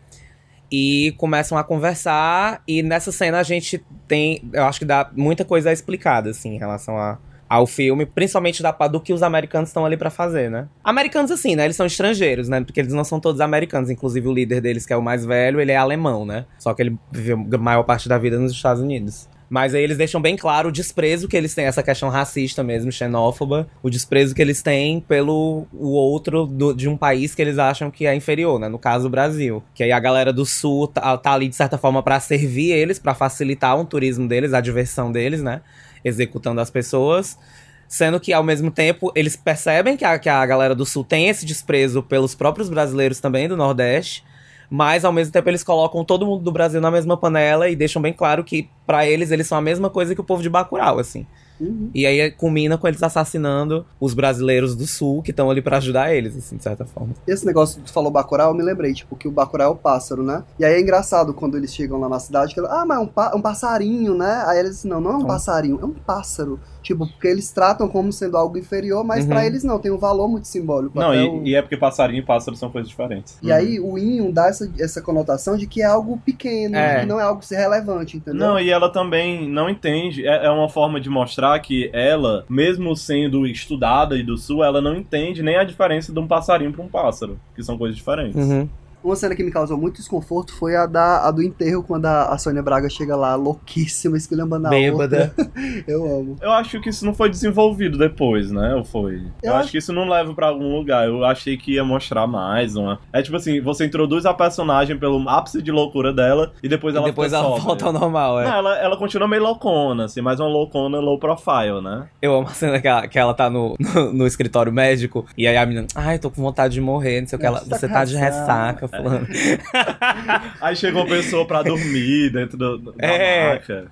E começam a conversar. E nessa cena a gente tem. Eu acho que dá muita coisa explicada, assim, em relação a, ao filme. Principalmente da, do que os americanos estão ali pra fazer, né? Americanos, assim, né? Eles são estrangeiros, né? Porque eles não são todos americanos. Inclusive o líder deles, que é o mais velho, ele é alemão, né? Só que ele viveu a maior parte da vida nos Estados Unidos. Mas aí eles deixam bem claro o desprezo que eles têm, essa questão racista mesmo, xenófoba, o desprezo que eles têm pelo o outro do- de um país que eles acham que é inferior, né? No caso, o Brasil. Que aí a galera do sul tá, tá ali, de certa forma, pra servir eles, pra facilitar o turismo deles, a diversão deles, né? Executando as pessoas. Sendo que, ao mesmo tempo, eles percebem que a, que a galera do sul tem esse desprezo pelos próprios brasileiros também do Nordeste. Mas ao mesmo tempo eles colocam todo mundo do Brasil na mesma panela e deixam bem claro que pra eles eles são a mesma coisa que o povo de Bacurau, assim. E aí culmina com eles assassinando os brasileiros do sul que estão ali pra ajudar eles, assim, de certa forma. Esse negócio que tu falou Bacurau, eu me lembrei, tipo, que o Bacurau é o pássaro, né? E aí é engraçado quando eles chegam lá na cidade, que ela, ah, mas é um, pa- um passarinho, né? Aí eles dizem, não, não é um passarinho, é um pássaro. Tipo, porque eles tratam como sendo algo inferior, mas Uhum. pra eles não, tem um valor muito simbólico. Não, e, o- e é porque passarinho e pássaro são coisas diferentes. E aí o Inho dá essa, essa conotação de que é algo pequeno, É. que não é algo relevante, entendeu? Não, e ela também não entende. É, é uma forma de mostrar que ela, mesmo sendo estudada e do sul, ela não entende nem a diferença de um passarinho para um pássaro, que são coisas diferentes. Uhum. Uma cena que me causou muito desconforto foi a, da, a do enterro, quando a, a Sônia Braga chega lá, louquíssima, esculhambando a Bêbada. Eu amo. Eu acho que isso não foi desenvolvido depois, né? Ou foi? Eu, Eu acho acho- que isso não leva pra algum lugar. Eu achei que ia mostrar mais uma. É tipo assim, você introduz a personagem pelo ápice de loucura dela e depois E ela depois ela sóbria. volta ao normal, é. Não, ela, ela continua meio loucona, assim, mas uma loucona low profile, né? Eu amo a cena que ela, que ela tá no, no, no escritório médico e aí a menina, ai, tô com vontade de morrer, não sei o que. Ela, Nossa, você tá de ressaca. Fulano. Aí chegou uma pessoa pra dormir dentro do, da É. maca.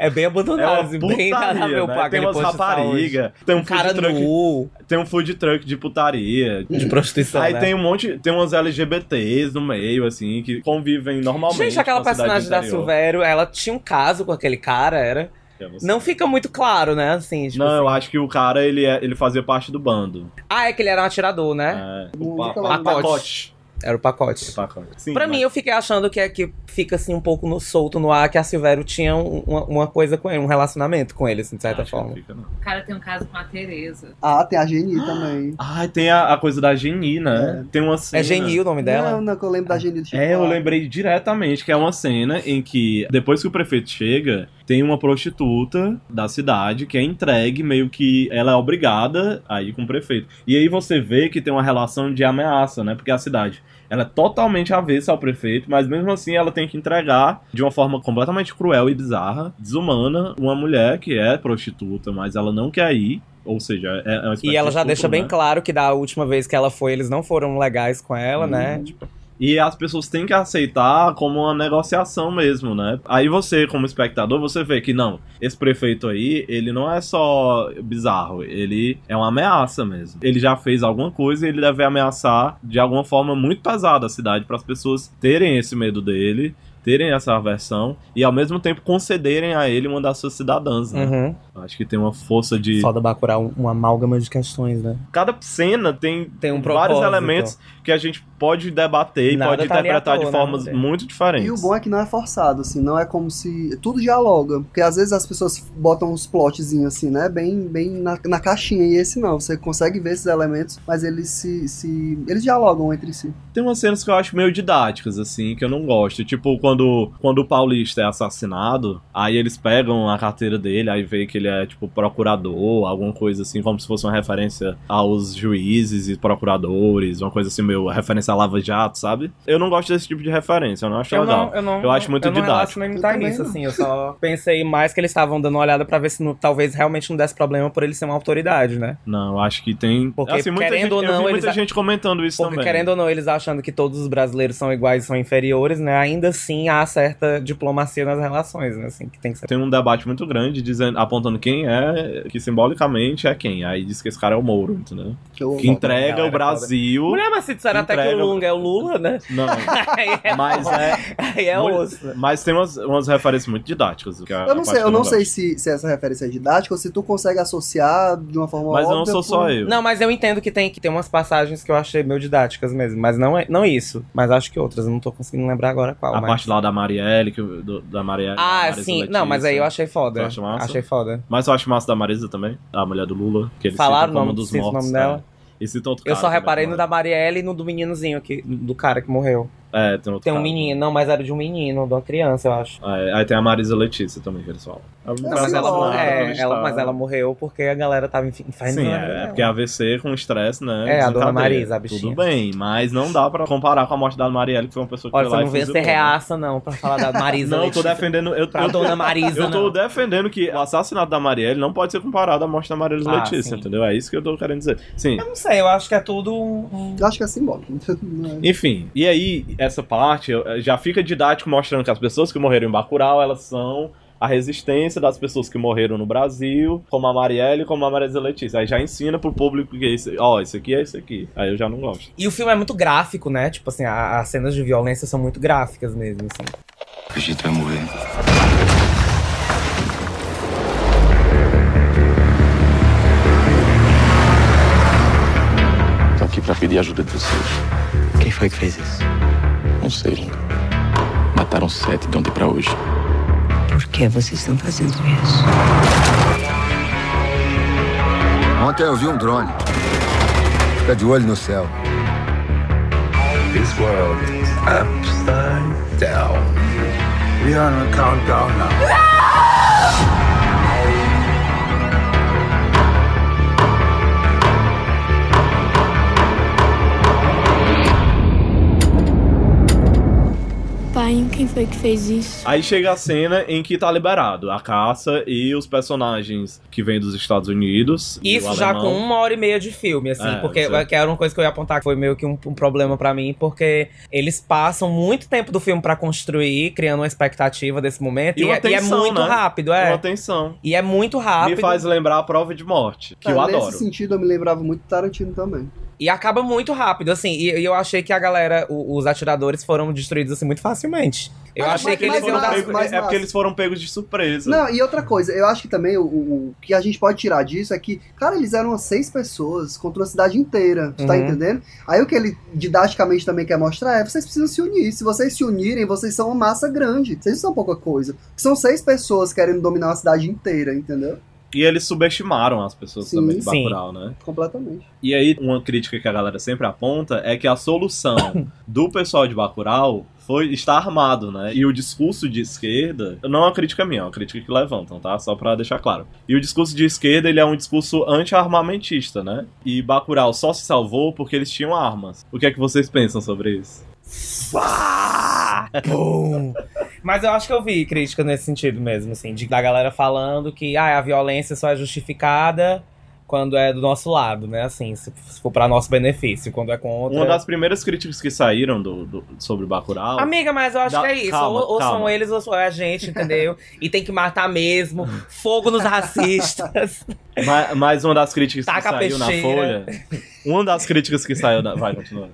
É bem É abandonado, uma assim, bem nada a o né? Tem umas raparigas, tem um Um cara food truck, nu, tem um food truck de putaria. de prostituição, Aí né? tem um monte, tem umas LGBTs no meio, assim, que convivem normalmente. Gente, aquela a personagem da. Silvério, ela tinha um caso com aquele cara, era... É. Não fica muito claro, né, assim, tipo Não, eu assim. acho que o cara, ele, é, ele fazia parte do bando. Ah, é que ele era um atirador, né? É, o pa- fica pa- lá. pacote. Era o pacote. O pacote. Sim, Pra mas- mim, eu fiquei achando que, é que fica assim um pouco no solto no ar que a Silvério tinha um- uma, uma coisa com ele, um relacionamento com ele, assim, de certa acho não forma. fica, não. O cara tem um caso com a Tereza. Ah, tem a Geni também. Ah, tem a, a coisa da Geni, né? Tem uma cena... É Genil o nome dela? Não, não, que eu lembro da Geni do Chico É, eu lembrei diretamente que é uma cena em que, depois que o prefeito chega, tem uma prostituta da cidade que é entregue, meio que ela é obrigada a ir com o prefeito. E aí você vê que tem uma relação de ameaça, né? Porque a cidade. Ela é totalmente avessa ao prefeito, mas mesmo assim ela tem que entregar de uma forma completamente cruel e bizarra, desumana, uma mulher que é prostituta, mas ela não quer ir. Ou seja, é é uma espécie E ela de já estupro, deixa bem né? claro que da última vez que ela foi, eles não foram legais com ela, né? Tipo, E as pessoas têm que aceitar como uma negociação mesmo, né? Aí você, como espectador, você vê que não, esse prefeito aí, ele não é só bizarro, ele é uma ameaça mesmo. Ele já fez alguma coisa e ele deve ameaçar de alguma forma muito pesada a cidade para as pessoas terem esse medo dele, terem essa aversão e ao mesmo tempo concederem a ele uma das suas cidadãs, né? uhum. Acho que tem uma força de Foda Bacurau, um, uma amálgama de questões, né? cada cena tem, Tem um vários propósito. elementos que a gente pode debater e Nada pode tá interpretar de toa, né, formas mulher? muito diferentes. E o bom é que não é forçado, assim, não é como se. Tudo dialoga. Porque às vezes as pessoas botam uns plotzinhos assim, né? Bem, bem na, na caixinha. E esse não. Você consegue ver esses elementos, mas eles se. se eles dialogam entre si. Tem umas cenas que eu acho meio didáticas, assim, que eu não gosto. Tipo, quando, quando o Paulista é assassinado, aí eles pegam a carteira dele, aí vê que ele é, tipo, procurador, alguma coisa assim, como se fosse uma referência aos juízes e procuradores, uma coisa assim, meio referência a Lava Jato, sabe? Eu não gosto desse tipo de referência, eu não acho Eu legal. não, eu não, Eu acho muito eu não didático. Eu a também isso, não. assim. Eu só pensei mais que eles estavam dando uma olhada pra ver se no- talvez realmente não desse problema por ele ser uma autoridade, né? Não, eu acho que tem. Porque, assim, muita querendo gente, ou não, muita a- gente comentando isso Porque, também. querendo ou não, eles achando que todos os brasileiros são iguais e são inferiores, né? Ainda assim há certa diplomacia nas relações, né? Assim, que tem que ser. Tem um debate muito grande dizendo, apontando quem é, que simbolicamente é quem. Aí diz que esse cara é o Moro, entendeu? Que Que entrega galera o Brasil. Mulher, mas se disseram até que entrega- o Lunga é o Lula, né? Não, é, mas é. aí é osso. Mas tem umas, umas referências muito didáticas. é Eu não sei, eu não sei se, se essa referência é didática ou se tu consegue associar de uma forma Mas não óbvia sou só por- eu. Não, mas eu entendo que tem, que tem umas passagens que eu achei meio didáticas mesmo. Mas não, é, não isso. Mas acho que outras. Eu não tô conseguindo lembrar agora qual. A mas... parte lá da Marielle, que, do- da Marielle. da Ah, Marisa sim. Letícia. Não, mas aí eu achei foda. Acha massa? Achei foda. Mas eu acho massa da Marisa também, a mulher do Lula. Que eles Falaram o nome- dos citam o mortos. nome dela? é. E citam outro Eu só também, reparei no falaram. da Marielle e no do meninozinho aqui, do cara que morreu. É, tem outro Tem um cara. menino, não, mas era de um menino, de uma criança, eu acho. É, aí tem a Marisa Letícia também, que eles falam. Não, Sim, mas, ela, claro, é, ela, mas ela morreu porque a galera tava inf- infernizando. Sim, é, é porque AVC com estresse, né? É, a dona. Marisa, a bichinha. Tudo bem, mas não dá pra comparar com a morte da Marielle, que foi uma pessoa que Olha, foi você lá não e vem ser né? reaça, não, pra falar da Marisa. Não, eu tô defendendo. Eu, Pra eu, dona Marisa, eu tô não. defendendo que o assassinato da Marielle não pode ser comparado à morte da Marisa Ah, Letícia, sim. entendeu? É isso que eu tô querendo dizer. Sim. Eu não sei, eu acho que é tudo. Eu acho que é simbólico. Não é- Enfim, e aí, essa parte já fica didático mostrando que as pessoas que morreram em Bacurau, elas são a resistência das pessoas que morreram no Brasil, como a Marielle e como a Marisa Letícia. Aí já ensina pro público que esse, ó, isso aqui é isso aqui. Aí eu já não gosto. E o filme é muito gráfico, né? Tipo assim, a- as cenas de violência são muito gráficas mesmo, assim. A gente vai morrer. Tô aqui pra pedir ajuda de vocês. Quem foi que fez isso? Não sei, Lunga. Mataram sete de ontem pra hoje. Por que vocês estão fazendo isso? Ontem eu vi um drone. Fica de olho no céu. This world is upside down. We are on a countdown now. Pai, quem foi que fez isso? Aí chega a cena em que tá liberado a caça e os personagens que vêm dos Estados Unidos. Isso já alemão. com uma hora e meia de filme, assim, É, porque que era uma coisa que eu ia apontar que foi meio que um, um problema pra mim, porque eles passam muito tempo do filme pra construir, criando uma expectativa desse momento, E e, uma é, e é muito né? rápido, é. Uma tensão. E é muito rápido. Me faz lembrar a prova de morte, que eu Ah, Nesse adoro. sentido, eu me lembrava muito do Tarantino também. E acaba muito rápido, assim. E, e eu achei que a galera, o- os atiradores foram destruídos assim muito facilmente. Eu Mas- achei mas- que eles iam dar. Pego- é porque eles foram pegos de surpresa. Não, e outra coisa, eu acho que também o, o- que a gente pode tirar disso é que, cara, eles eram umas seis pessoas contra uma cidade inteira, tu tá Uhum. entendendo? Aí o que ele didaticamente também quer mostrar é vocês precisam se unir. Se vocês se unirem, vocês são uma massa grande. Vocês não são pouca coisa. São seis pessoas querendo dominar uma cidade inteira, entendeu? E eles subestimaram as pessoas Sim, também de sim. Bacurau, né? Completamente. E aí, uma crítica que a galera sempre aponta é que a solução do pessoal de Bacurau foi estar armado, né? E o discurso de esquerda, não é uma crítica minha, é uma crítica que levantam, tá? Só pra deixar claro. E o discurso de esquerda, ele é um discurso anti-armamentista, né? E Bacurau só se salvou porque eles tinham armas. O que é que vocês pensam sobre isso? Pum. Mas eu acho que eu vi crítica nesse sentido mesmo, assim, de, da galera falando que ah, a violência só é justificada quando é do nosso lado, né? Assim, se, for pra nosso benefício, quando é contra. Uma das primeiras críticas que saíram do, do- sobre Bacurau... Amiga, mas eu acho Da- que é isso. calma, ou ou são eles ou são a gente, entendeu? e tem que matar mesmo. Fogo nos racistas. Ma- Mais uma das críticas que Taca a saiu na peixeira. Folha. Uma das críticas que saiu da. Vai, continua.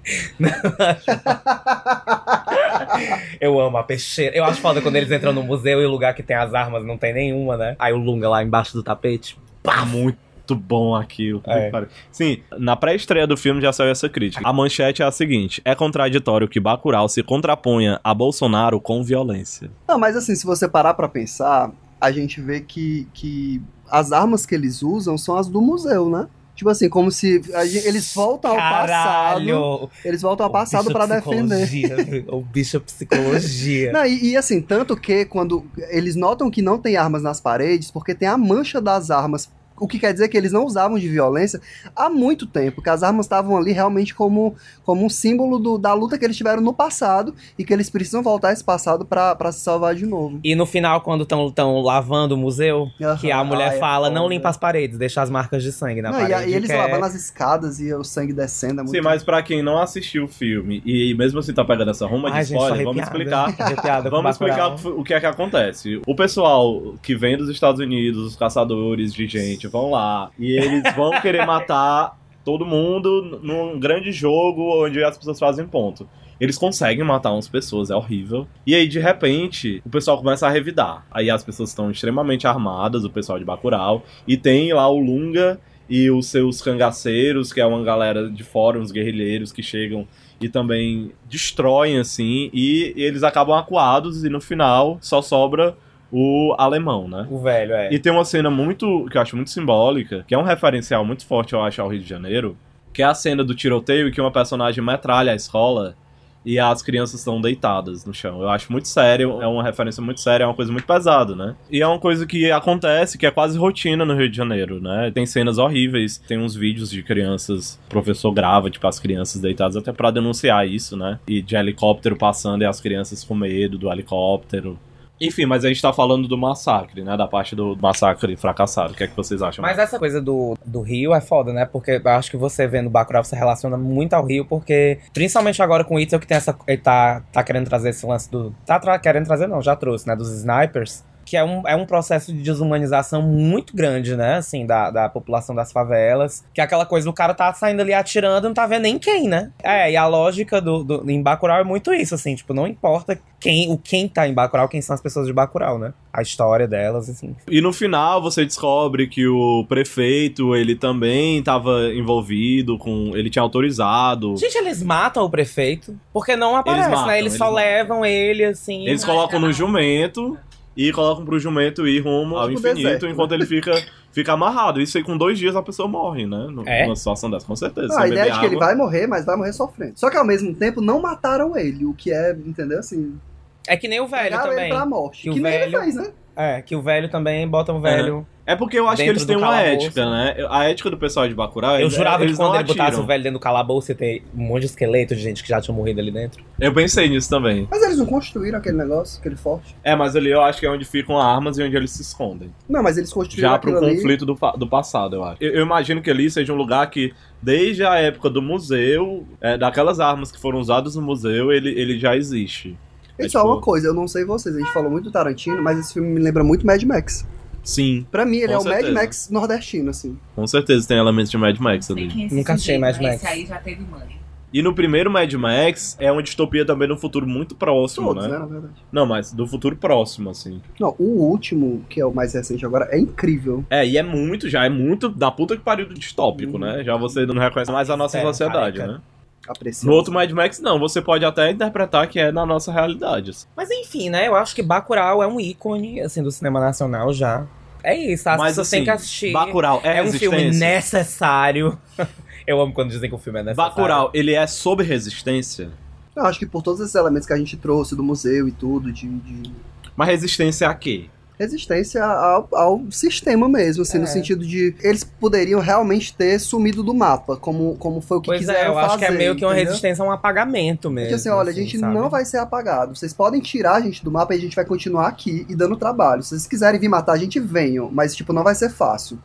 Eu amo a peixeira. Eu acho foda quando eles entram no museu e o lugar que tem as armas não tem nenhuma, né? Aí o Lunga lá embaixo do tapete. Pá, muito bom aquilo. É. Sim, na pré-estreia do filme já saiu essa crítica. A manchete é a seguinte: é contraditório que Bacurau se contraponha a Bolsonaro com violência. Não, mas assim, se você parar pra pensar, a gente vê que, que as armas que eles usam são as do museu, né? Tipo assim, como se a gen- eles voltam ao Caralho! passado. Eles voltam ao passado Bicho pra é defender. psicologia, O bicho é psicologia. Não, e, e assim, tanto que quando eles notam que não tem armas nas paredes, porque tem a mancha das armas. O que quer dizer que eles não usavam de violência há muito tempo, que as armas estavam ali realmente como, como um símbolo do- da luta que eles tiveram no passado e que eles precisam voltar esse passado pra pra se salvar de novo. E no final, quando estão lavando o museu, Aham. que a mulher Ai, é fala, não foda. limpa as paredes, deixa as marcas de sangue na Não, e, parede. e eles que é- lavando as escadas e o sangue descendo. É muito Sim, mas pra quem não assistiu o filme e mesmo assim tá pegando essa ruma de Ai, gente, tô spoiler, vamos explicar. Vamos explicar o que é que acontece. O pessoal que vem dos Estados Unidos, os caçadores de gente, vão lá e eles vão querer matar todo mundo num grande jogo onde as pessoas fazem ponto. Eles conseguem matar umas pessoas, é horrível. E aí, de repente, o pessoal começa a revidar. Aí as pessoas estão extremamente armadas, o pessoal de Bacurau. E tem lá o Lunga e os seus cangaceiros, que é uma galera de fora, uns guerrilheiros que chegam e também destroem, assim. E eles acabam acuados e no final só sobra o alemão, né? O velho, é. E tem uma cena muito, que eu acho muito simbólica, que é um referencial muito forte, eu acho, ao Rio de Janeiro, que é a cena do tiroteio que uma personagem metralha a escola e as crianças estão deitadas no chão. Eu acho muito sério, é uma referência muito séria, é uma coisa muito pesada, né? E é uma coisa que acontece, que é quase rotina no Rio de Janeiro, né? Tem cenas horríveis, tem uns vídeos de crianças, o professor grava, tipo, as crianças deitadas até pra denunciar isso, né? E de helicóptero passando e as crianças com medo do helicóptero. Enfim, mas a gente tá falando do massacre, né? Da parte do massacre fracassado. O que é que vocês acham? Mas essa coisa do, do Rio é foda, né? Porque eu acho que você vendo Bacurau você relaciona muito ao Rio, porque principalmente agora com o Itzel que tem essa. Ele tá, tá querendo trazer esse lance do. Tá tra- querendo trazer, não, já trouxe, né? Dos snipers. Que é um, é um processo de desumanização muito grande, né? Assim, da, da população das favelas. Que é aquela coisa, o cara tá saindo ali atirando não tá vendo nem quem, né? É, e a lógica do, do, em Bacurau é muito isso, assim. Tipo, não importa quem, o quem tá em Bacurau, quem são as pessoas de Bacurau, né? A história delas, assim. E no final você descobre que o prefeito, ele também estava envolvido com. Ele tinha autorizado. Gente, eles matam o prefeito. Porque não aparece, matam, né? Eles, eles só matam. levam ele, assim. Eles colocam no jumento e colocam pro jumento ir rumo ao infinito, deserto, enquanto ele fica fica amarrado. Isso aí com dois dias a pessoa morre, né? No- É? Numa situação dessa, com certeza. Ah, a ideia beber de que ele vai morrer, mas vai morrer sofrendo. Só que ao mesmo tempo não mataram ele, o que é, entendeu? Assim, É que nem o velho também. ele pra morte. Que Que, o nem velho- ele fez, né? É, que o velho também bota o velho. É porque eu acho que eles têm uma calabouço. ética, né? A ética do pessoal de Bacurau... Eu eles- jurava que eles quando não ele botasse atiram. o velho dentro do calabouço ia ter um monte de esqueleto de gente que já tinha morrido ali dentro. Eu pensei nisso também. Mas eles não construíram aquele negócio, aquele forte. É, mas ali eu acho que é onde ficam armas e onde eles se escondem. Não, mas eles construíram Já pro aquilo ali. conflito do, do passado, eu acho. Eu, eu imagino que ali seja um lugar que, desde a época do museu, é, daquelas armas que foram usadas no museu, ele, ele já existe. E É, só tipo- uma coisa, eu não sei vocês, a gente falou muito do Tarantino, mas esse filme me lembra muito Mad Max. Sim, Pra mim, ele é o certeza. Mad Max nordestino, assim. com certeza tem elementos de Mad Max ali. quem Nunca assisti Mad Max. Esse aí já teve mãe. E no primeiro Mad Max é uma distopia também no futuro muito próximo, Todos, né, né? na verdade. Não, mas do futuro próximo, assim. Não, o último, que é o mais recente agora, é incrível. É, e é muito, já é muito da puta que pariu do distópico, né? Já você não reconhece mais a nossa É, sociedade, careca. né? Aprecio. No outro Mad Max, não. Você pode até interpretar que é na nossa realidade. assim. Mas enfim, né? Eu acho que Bacurau é um ícone, assim, do cinema nacional já. É isso, as Mas pessoas assim, têm que assistir. Bacurau é, é um filme resistência? necessário. Eu amo quando dizem que o filme é necessário. Bacurau, ele é sobre resistência? Eu acho que por todos esses elementos que a gente trouxe do museu e tudo, de, de Mas resistência a quê? Resistência ao, ao sistema mesmo, assim, É. no sentido de eles poderiam realmente ter sumido do mapa, como, como foi o que Pois é, quiseram eu acho que é fazer, meio que uma entendeu? resistência a um apagamento mesmo. Porque assim, olha, a assim, gente sabe? não vai ser apagado. Vocês podem tirar a gente do mapa e a gente vai continuar aqui e dando trabalho. Se vocês quiserem vir matar a gente, venham. Mas, tipo, não vai ser fácil.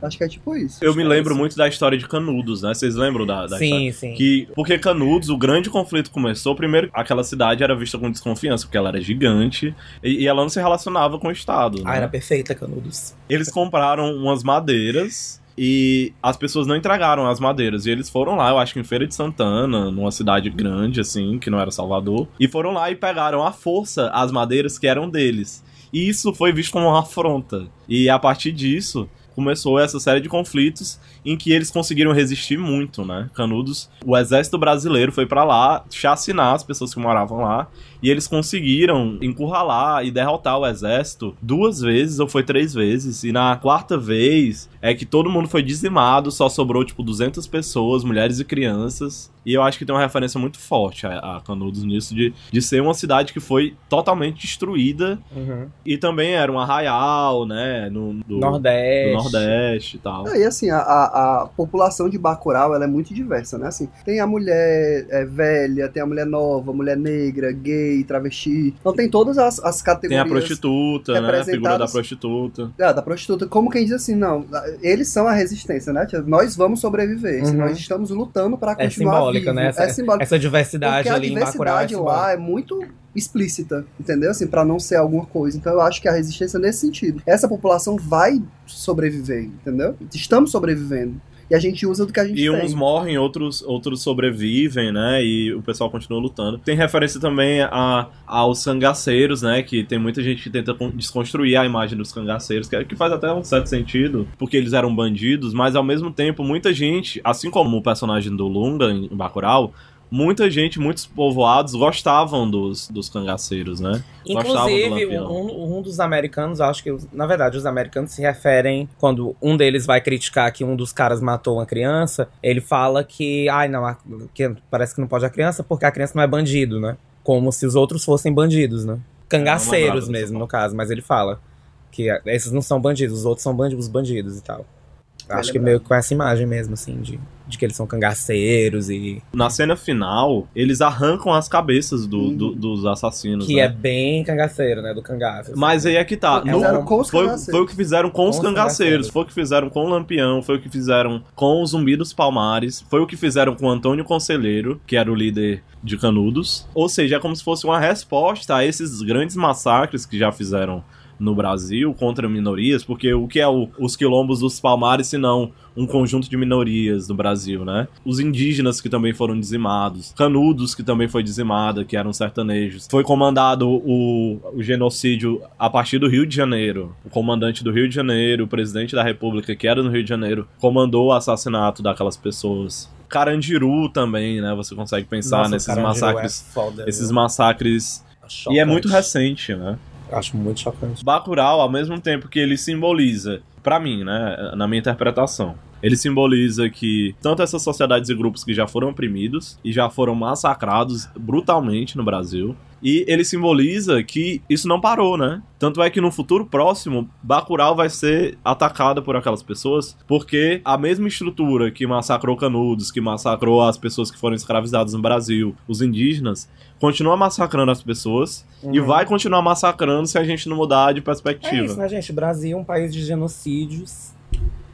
Acho que é tipo isso. Eu me é lembro muito da história de Canudos, né? Vocês lembram da, da Sim, história? sim. Que, porque Canudos, o grande conflito começou. Primeiro, aquela cidade era vista com desconfiança, porque ela era gigante e, e ela não se relacionava com o Estado. Ah, né? era perfeita, Canudos. Eles compraram umas madeiras e as pessoas não entregaram as madeiras. E eles foram lá, eu acho que em Feira de Santana, numa cidade grande, assim, que não era Salvador. E foram lá e pegaram à força as madeiras que eram deles. E isso foi visto como uma afronta. E a partir disso. Começou essa série de conflitos em que eles conseguiram resistir muito, né? Canudos, o exército brasileiro foi pra lá chacinar as pessoas que moravam lá e eles conseguiram encurralar e derrotar o exército duas vezes ou foi três vezes. E na quarta vez é que todo mundo foi dizimado, só sobrou tipo 200 pessoas, mulheres e crianças. E eu acho que tem uma referência muito forte a, a Canudos nisso de, de ser uma cidade que foi totalmente destruída Uhum. e também era um arraial, né? No, do, Nordeste. do Nordeste e tal. É, e assim, a, a, a população de Bacurau, ela é muito diversa, né? Assim, tem a mulher é, velha, tem a mulher nova, mulher negra, gay, travesti. Então tem todas as, as Tem categorias. a prostituta, né? A figura da prostituta. É, da prostituta. Como quem diz assim, não, eles são a resistência, né? tia? Nós vamos sobreviver. Uhum. Nós estamos lutando para É continuar simbólica, vivo. né? Essa, é simbólica. essa diversidade Porque a ali em Bacurau é diversidade simbólica. lá é muito explícita, entendeu? Assim, para não ser alguma coisa. Então eu acho que a resistência é nesse sentido. Essa população vai sobreviver, entendeu? Estamos sobrevivendo. E a gente usa do que a gente E tem. uns morrem, outros, outros sobrevivem, né? E o pessoal continua lutando. Tem referência também a, aos cangaceiros, né? Que tem muita gente que tenta con- desconstruir a imagem dos cangaceiros, que, é- que faz até um certo sentido, porque eles eram bandidos, mas ao mesmo tempo, muita gente, assim como o personagem do Lunga em Bacurau, muita gente, muitos povoados gostavam dos, dos cangaceiros, né? Do Inclusive, Lampião. um, um dos americanos, acho que, na verdade, os americanos se referem, quando um deles vai criticar que um dos caras matou uma criança, ele fala que, ai, não, a- que parece que não pode a criança porque a criança não é bandido, né? Como se os outros fossem bandidos, né? Cangaceiros lembrava mesmo, no caso, mas ele fala que esses não são bandidos, os outros são bandi- os bandidos e tal. Acho que meio com essa imagem mesmo, assim, de, de que eles são cangaceiros e. Na cena final, eles arrancam as cabeças do- do- dos assassinos. Que né? é bem cangaceiro, né? Do cangaço. assim. Mas aí é que tá. No- com os foi, cangaceiros. foi o que fizeram com, os Com os cangaceiros, cangaceiros. foi o que fizeram com o Lampião, foi o que fizeram com o Zumbi dos Palmares, foi o que fizeram com o Antônio Conselheiro, que era o líder de Canudos. Ou seja, é como se fosse uma resposta a esses grandes massacres que já fizeram no Brasil contra minorias, porque o que é o- os quilombos dos Palmares se não um conjunto de minorias no Brasil, né? Os indígenas que também foram dizimados, Canudos que também foi dizimada, que eram sertanejos. Foi comandado o, o genocídio a partir do Rio de Janeiro. O comandante do Rio de Janeiro, o presidente da República, que era no Rio de Janeiro, comandou o assassinato daquelas pessoas. Carandiru também, né? Você consegue pensar Nossa, nesses Carandiru massacres. é foda, esses massacres. E é muito recente, né? Acho muito chocante. Bacurau, ao mesmo tempo que ele simboliza Pra mim, né? Na minha interpretação. Ele simboliza que tanto essas sociedades e grupos que já foram oprimidos e já foram massacrados brutalmente no Brasil, e ele simboliza que isso não parou, né? Tanto é que no futuro próximo, Bacurau vai ser atacada por aquelas pessoas, porque a mesma estrutura que massacrou Canudos, que massacrou as pessoas que foram escravizadas no Brasil, os indígenas, continua massacrando as pessoas e Uhum. vai continuar massacrando se a gente não mudar de perspectiva. É isso, né, gente? Brasil é um país de genocídios.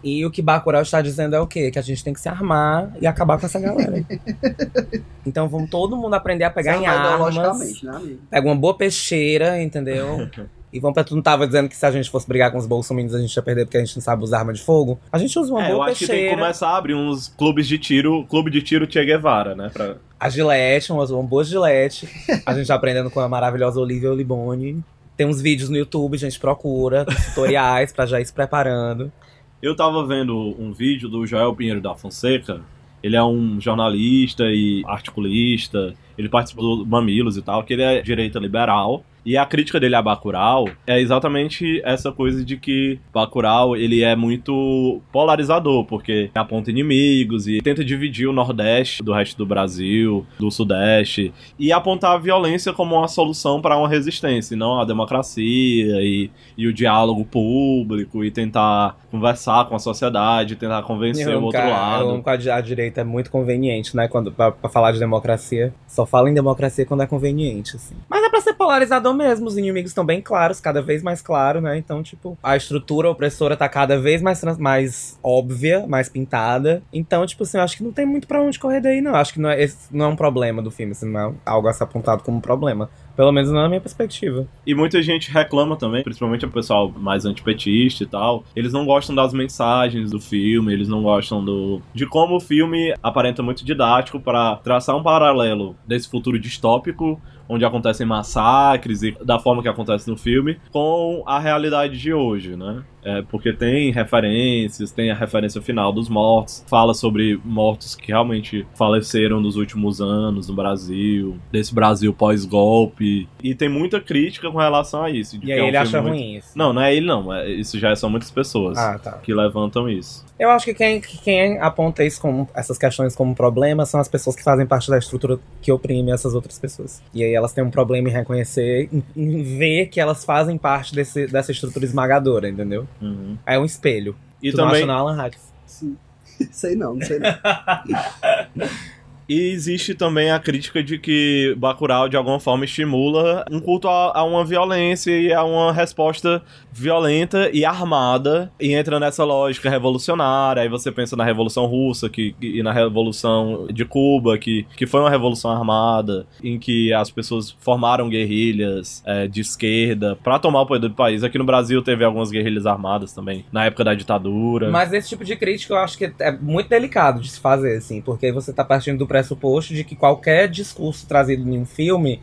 E o que Bacurau está dizendo é o quê? Que a gente tem que se armar e acabar com essa galera. então vamos todo mundo aprender a pegar Se em armas. né, amigo? Pega uma boa peixeira, entendeu? E vamos pra tu não tava dizendo que se a gente fosse brigar com os bolsominions a gente ia perder porque a gente não sabe usar arma de fogo? A gente usa uma É, eu boa acho que tem peixeira. que começar a abrir uns clubes de tiro, clube de tiro Che Guevara, né? Pra... A Gillette, uma, uma boa Gillette. A gente tá aprendendo com a maravilhosa Olivia Oliboni. Tem uns vídeos no YouTube, a gente procura, tutoriais pra já ir se preparando. Eu tava vendo um vídeo do Joel Pinheiro da Fonseca. Ele é um jornalista e articulista. Ele participou do Mamilos e tal, que ele é direita liberal. E a crítica dele a Bacurau é exatamente essa coisa de que Bacurau ele é muito polarizador, porque aponta inimigos e tenta dividir o Nordeste do resto do Brasil, do Sudeste, e apontar a violência como uma solução para uma resistência, e não a democracia e, e o diálogo público e tentar conversar com a sociedade, tentar convencer o outro Cara, lado. eu que a, di- a direita é muito conveniente, né? Quando, pra, pra falar de democracia. Só fala em democracia quando é conveniente, assim. Mas é pra ser polarizador mesmo. Os inimigos estão bem claros, cada vez mais claro, né? Então, tipo, a estrutura opressora tá cada vez mais, mais óbvia, mais pintada. Então, tipo assim, eu acho que não tem muito pra onde correr daí, não. Acho que não é, esse não é um problema do filme, assim, não é algo a ser apontado como um problema. Pelo menos na minha perspectiva. E muita gente reclama também, principalmente o pessoal mais antipetista e tal. Eles não gostam das mensagens do filme, eles não gostam do de como o filme aparenta muito didático para traçar um paralelo desse futuro distópico onde acontecem massacres e da forma que acontece no filme com a realidade de hoje, né? É, porque tem referências, tem a referência final dos mortos, fala sobre mortos que realmente faleceram nos últimos anos no Brasil, desse Brasil pós-golpe. E tem muita crítica com relação a isso. E aí é um ele acha muito- ruim isso. Não, não é ele não. é- isso já são muitas pessoas Ah, tá. que levantam isso. Eu acho que quem, que quem aponta isso como essas questões como problema são as pessoas que fazem parte da estrutura que oprime essas outras pessoas. E aí elas têm um problema em reconhecer, em, em ver que elas fazem parte desse, dessa estrutura esmagadora, entendeu? Uhum. É um espelho. E tu não também- acha não, Alan Hatch? Sim. sei não, não sei não. E existe também a crítica de que Bacurau, de alguma forma, estimula um culto a, a uma violência e a uma resposta violenta e armada. E entra nessa lógica revolucionária. Aí você pensa na Revolução Russa que, e na Revolução de Cuba, que, que foi uma revolução armada, em que as pessoas formaram guerrilhas é, de esquerda para tomar o poder do país. Aqui no Brasil teve algumas guerrilhas armadas também, na época da ditadura. Mas esse tipo de crítica eu acho que é muito delicado de se fazer, assim, porque você tá partindo do de que qualquer discurso trazido em um filme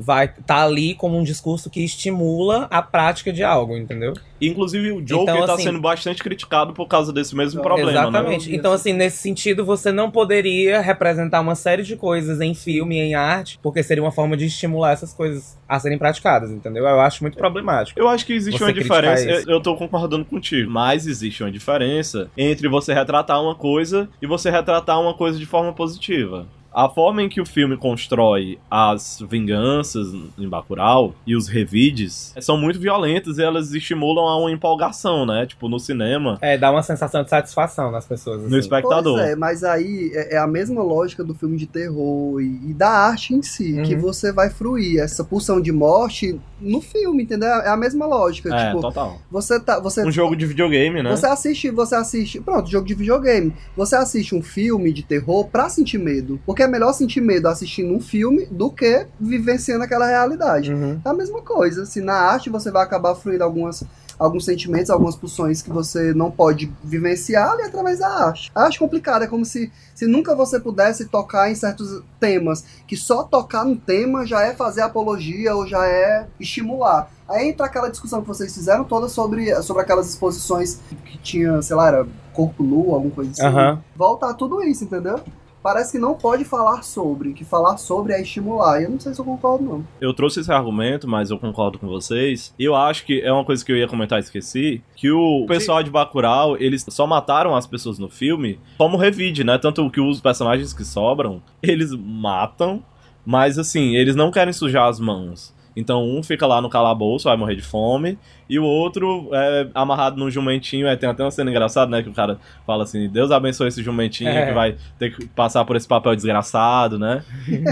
vai estar tá ali como um discurso que estimula a prática de algo, entendeu? Inclusive o Joker Então, tá assim- sendo bastante criticado por causa desse mesmo problema, Exatamente. né? Então, assim, nesse sentido, você não poderia representar uma série de coisas em filme, em arte, porque seria uma forma de estimular essas coisas a serem praticadas, entendeu? Eu acho muito problemático. Eu acho que existe uma diferença, isso. eu eu tô concordando contigo, mas existe uma diferença entre você retratar uma coisa e você retratar uma coisa de forma positiva. A forma em que o filme constrói as vinganças em Bacurau e os revides são muito violentas e elas estimulam a uma empolgação, né? Tipo, no cinema. É, dá uma sensação de satisfação nas pessoas. No espectador. Pois é, mas aí é é a mesma lógica do filme de terror e, e da arte em si, Uhum. que você vai fruir essa pulsão de morte no filme, entendeu? É a mesma lógica. É, tipo, total. Você tá. Você, Um jogo de videogame, né? Você assiste, você assiste. Pronto, jogo de videogame. Você assiste um filme de terror pra sentir medo. Porque é melhor sentir medo assistindo um filme do que vivenciando aquela realidade. Uhum. É a mesma coisa. Se na arte você vai acabar fluindo algumas, alguns sentimentos, algumas pulsões que você não pode vivenciar ali através da arte. A arte complicada, é como se, se nunca você pudesse tocar em certos temas. Que só tocar no tema já é fazer apologia ou já é estimular. Aí entra aquela discussão que vocês fizeram toda sobre, sobre aquelas exposições que tinha, sei lá, era corpo nu, alguma coisa assim. Aham. Volta a tudo isso, entendeu? Parece que não pode falar sobre, que falar sobre é estimular. E eu não sei se eu concordo, não. Eu trouxe esse argumento, mas eu concordo com vocês. E eu acho que é uma coisa que eu ia comentar e esqueci, que o pessoal de Bacurau, eles só mataram as pessoas no filme como revide, né? Tanto que os personagens que sobram, eles matam, mas assim, eles não querem sujar as mãos. Então um fica lá no calabouço, vai morrer de fome, e o outro é amarrado num jumentinho. É, tem até uma cena engraçada, né? Que o cara fala assim: Deus abençoe esse jumentinho É. que vai ter que passar por esse papel desgraçado, né?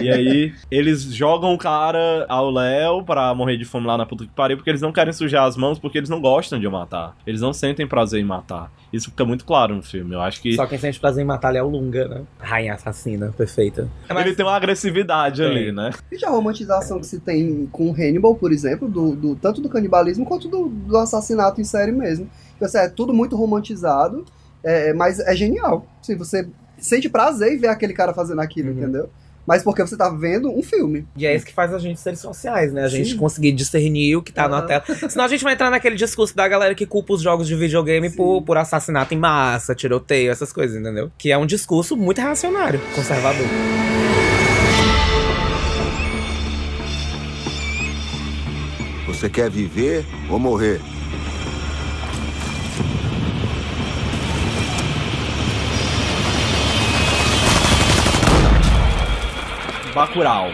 e aí eles jogam o cara ao Léo pra morrer de fome lá na puta que pariu, porque eles não querem sujar as mãos, porque eles não gostam de matar. Eles não sentem prazer em matar. Isso fica muito claro no filme. Eu acho que. Só quem sente prazer em matar é o Lunga, né? Rainha assassina, perfeita. Ele tem uma agressividade Tem. ali, né? E já a romantização que se tem com Hannibal, por exemplo, do, do- tanto do canibalismo quanto do, do assassinato em série mesmo. Então, assim, é tudo muito romantizado, é, mas é genial. Assim, você sente prazer em ver aquele cara fazendo aquilo, entendeu? Mas porque você tá vendo um filme. E é isso que faz a gente seres sociais, né? A gente Sim. conseguir discernir o que tá na Aham. tela. Senão a gente vai entrar naquele discurso da galera que culpa os jogos de videogame por, por assassinato em massa, tiroteio, essas coisas, entendeu? Que é um discurso muito reacionário, conservador. Você quer viver ou morrer? Bacurau.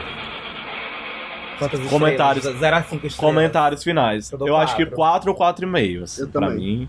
Quantas Comentários. estrelas? Zero a cinco estrelas. Comentários finais. Eu Eu, acho que quatro. 4 ou 4,5. Assim, Eu pra também. mim,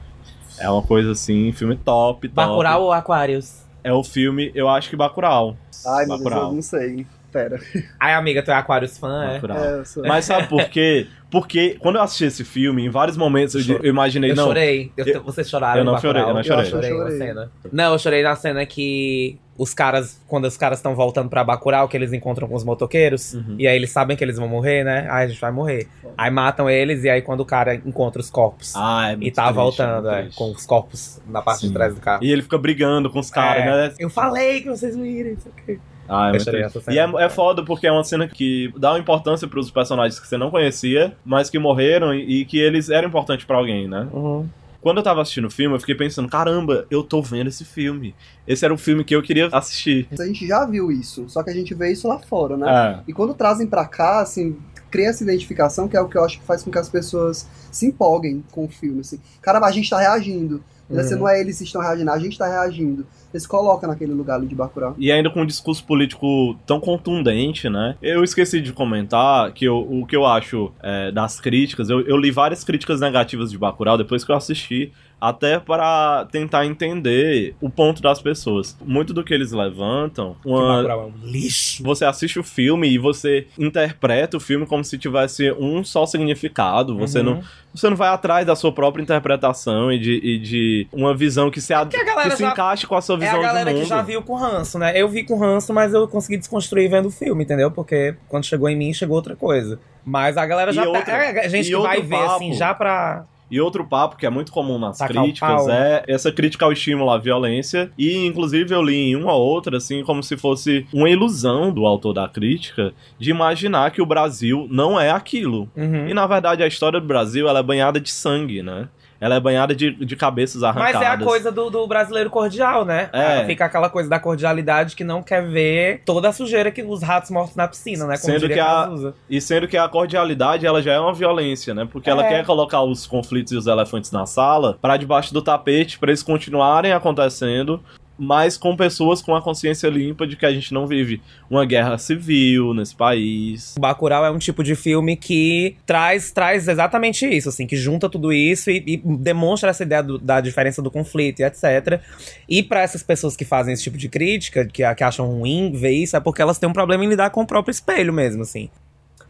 é uma coisa assim, filme top, top. Bacurau ou Aquarius? É o filme, eu acho que Bacurau. Ai, meu Deus, Bacurau. eu não sei. Pera. Ai, amiga, tu é Aquarius fã, é? É, eu sou- Mas sabe por quê? Porque quando eu assisti esse filme, em vários momentos eu, eu imaginei, Eu não. chorei. Eu- eu- vocês choraram eu não no chorei, eu não Eu chorei. chorei Eu na chorei. cena. Não, eu chorei na cena que os caras, quando os caras estão voltando pra Bacurau, que eles encontram com os motoqueiros, Uhum. e aí eles sabem que eles vão morrer, né? Aí a gente vai morrer. Aí matam eles, e aí quando o cara encontra os corpos. Ah, é e muito tá triste, voltando, muito é, triste. com os corpos na parte Sim. de trás do carro. E ele fica brigando com os caras, É, né? Eu falei que vocês não irem, não sei o quê. Ah, é Eu muito essa E é, é foda porque é uma cena que dá uma importância pros personagens que você não conhecia, mas que morreram e, e que eles eram importantes pra alguém, né? Uhum. Quando eu tava assistindo o filme, eu fiquei pensando, caramba, eu tô vendo esse filme. Esse era o filme que eu queria assistir. A gente já viu isso, só que a gente vê isso lá fora, né? É. E quando trazem pra cá, assim, cria essa identificação, que é o que eu acho que faz com que as pessoas se empolguem com o filme, assim. Caramba, a gente tá reagindo. Uhum. Assim, não é eles que estão reagindo, a gente tá reagindo. Eles se colocam naquele lugar ali de Bacurau. E ainda com um discurso político tão contundente, né? Eu esqueci de comentar que eu- o que eu acho é, das críticas. Eu, eu li várias críticas negativas de Bacurau depois que eu assisti, até para tentar entender o ponto das pessoas. Muito do que eles levantam. Que Uma, Bacurau é um lixo. você assiste o filme e você interpreta o filme como se tivesse um só significado. Você, Uhum. não, você não vai atrás da sua própria interpretação e de, e de uma visão que se, ad- que a galera que se já- encaixe com a sua É visão a galera que já viu com ranço, né? Eu vi com ranço, mas eu consegui desconstruir vendo o filme, entendeu? Porque quando chegou em mim, chegou outra coisa. Mas a galera E já. outra- é a gente que vai outro ver, assim, papo. já pra. E outro papo que é muito comum nas Tacar o críticas pau. é essa crítica ao estímulo à violência. E, inclusive, eu li em uma ou outra, assim, como se fosse uma ilusão do autor da crítica de imaginar que o Brasil não é aquilo. Uhum. E, na verdade, a história do Brasil ela é banhada de sangue, né? Ela é banhada de, de cabeças arrancadas. Mas é a coisa do, do brasileiro cordial, né? É. Fica aquela coisa da cordialidade que não quer ver toda a sujeira que os ratos mortos na piscina, né? Como Sendo que, a, Cazuza. e sendo que a cordialidade ela já é uma violência, né? Porque ela É. quer colocar os conflitos e os elefantes na sala pra debaixo do tapete pra eles continuarem acontecendo, mas com pessoas com a consciência limpa de que a gente não vive uma guerra civil nesse país. O Bacurau é um tipo de filme que traz, traz exatamente isso, assim, que junta tudo isso e, e demonstra essa ideia do- da diferença do conflito e etc. E pra essas pessoas que fazem esse tipo de crítica, que, que acham ruim ver isso, é porque elas têm um problema em lidar com o próprio espelho mesmo, assim.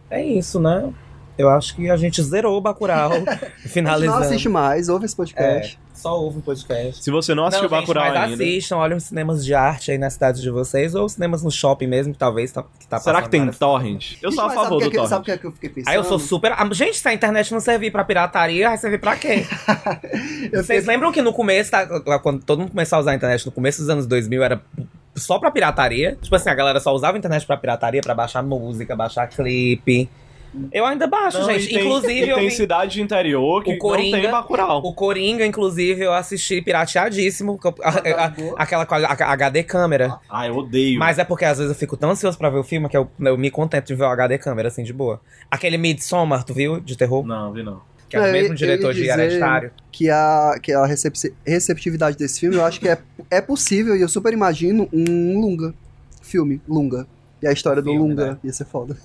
É isso, né? Eu acho que a gente zerou o Bacurau, A gente não finalizando. assiste mais, ouve esse podcast. É, só ouve um podcast. Se você não assistiu gente, Bacurau mas ainda, assistam, olhem os cinemas de arte aí na cidade de vocês, ou cinemas no shopping mesmo, que talvez tá, que tá será que tem torrent? Eu Gente, sou a favor o do que, é que- Sabe o torrent. que é que eu fiquei pensando? Aí eu sou super. Gente, se a internet não servir pra pirataria, vai servir pra quê? Eu Vocês fiquei- lembram que no começo, tá, quando todo mundo começou a usar a internet, no começo dos anos 2000, era só pra pirataria? Tipo assim, a galera só usava a internet pra pirataria, pra baixar música, baixar clipe. Eu ainda baixo, Não, gente. e tem- Inclusive, e eu tem vi- cidade de interior que o Coringa, não tem Bacurau. O Coringa, inclusive, eu assisti pirateadíssimo. eu- a- a- aquela a- HD câmera. Ah, eu odeio. Mas é porque às vezes eu fico tão ansioso pra ver o filme que eu, eu me contento de ver o HD câmera, assim, de boa. Aquele Midsommar, tu viu? De terror? Não, vi não. Que é o eu mesmo diretor eu de Hereditário. Que a, que a receptividade desse filme, eu acho que é, é possível, e eu super imagino um Lunga. Filme, Lunga. E a história do Filme, Lunga né? ia ser foda.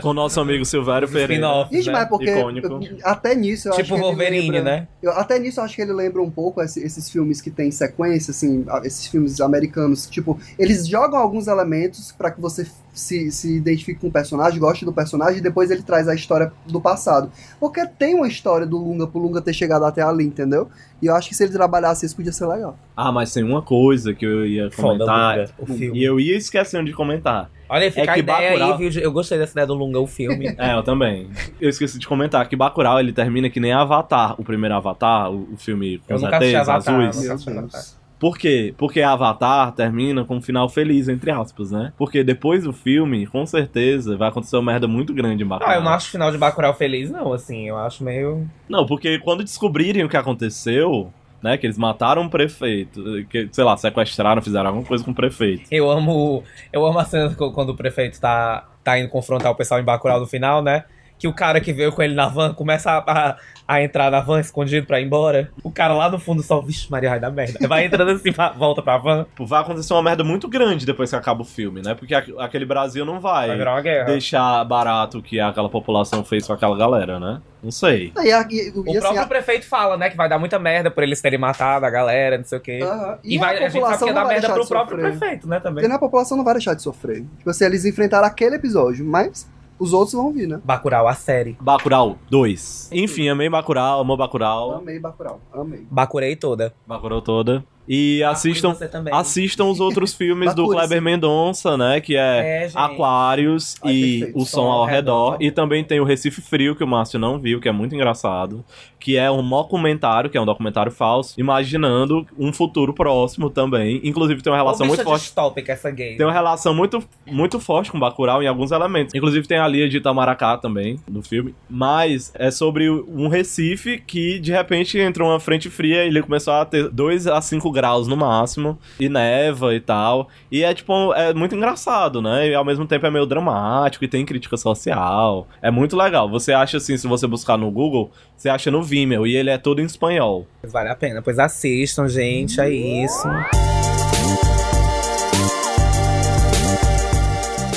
Com o nosso amigo Silvério Pereira. spin-offs, Gente, né? mas é porque Icônico. até nisso eu Tipo acho que ele Wolverine, lembra- né? eu- até nisso eu acho que ele lembra um pouco esse- esses filmes que tem sequência, assim, a- esses filmes americanos. Tipo, eles jogam alguns elementos pra que você se, se identifique com o personagem, goste do personagem, e depois ele traz a história do passado. Porque tem uma história do Lunga pro Lunga ter chegado até ali, entendeu? E eu acho que se ele trabalhasse isso podia ser legal. Ah, mas tem uma coisa que eu ia Foda, comentar. Lunga, o filme. E eu ia esquecendo de comentar. Olha, fica É a ideia Bacurau- aí, viu? Eu gostei dessa ideia do Lunga, o filme. É, eu também. Eu esqueci de comentar que Bacurau ele termina que nem Avatar, o primeiro Avatar, o, filme com ETs Avatar, azuis. Por quê? Porque Avatar termina com um final feliz, entre aspas, né? Porque depois do filme, com certeza, vai acontecer uma merda muito grande em Bacurau. Ah, eu não acho o final de Bacurau feliz, não, assim. Eu acho meio... Não, porque quando descobrirem o que aconteceu, né? Que eles mataram o prefeito, que, sei lá, sequestraram, fizeram alguma coisa com o prefeito. Eu amo. Eu amo a cena quando o prefeito tá, tá indo confrontar o pessoal em Bacurau no final, né? Que o cara que veio com ele na van começa a, a, a entrar na van escondido pra ir embora. O cara lá no fundo só, vixe, Maria, vai dar merda. Vai entrando assim, volta pra van. Tipo, Vai acontecer uma merda muito grande depois que acaba o filme, né? Porque aqu- aquele Brasil não vai, Vai virar uma guerra. deixar barato o que aquela população fez com aquela galera, né? Não sei. E, e- e, O assim, próprio a- prefeito fala, né, que vai dar muita merda por eles terem matado a galera, não sei o quê. E, E vai, a a, gente sabe população que merda pro próprio sofrer. prefeito, né, também. Porque a população não vai deixar de sofrer. Tipo assim, eles enfrentaram aquele episódio, mas os outros vão vir, né? Bacurau, a série. Bacurau 2. Enfim, amei Bacurau, amou Bacurau. Amei Bacurau, amei. Bacurei toda. Bacurau toda. E assistam, assistam os outros filmes do. Kleber Mendonça, né? Que é, É. Aquários Ai, e perfeito. O Som ao Redor. E também tem o Recife Frio, que o Márcio não viu, que é muito engraçado. Que é um documentário, que é um documentário falso, imaginando um futuro próximo também. Inclusive tem uma relação muito forte. distópica essa gay. Tem uma relação muito, muito forte com Bacurau em alguns elementos. Inclusive tem a Lia de Itamaracá também, no filme. Mas é sobre um Recife que, de repente, entrou uma frente fria e ele começou a ter 2 a 5 graus no máximo. E neva e tal. E é, tipo, é muito engraçado, né? E ao mesmo tempo é meio dramático e tem crítica social. É muito legal. Você acha, assim, se você buscar no Google, você acha no Vimeo. E ele é todo em espanhol. Vale a pena. Pois assistam, gente. É isso.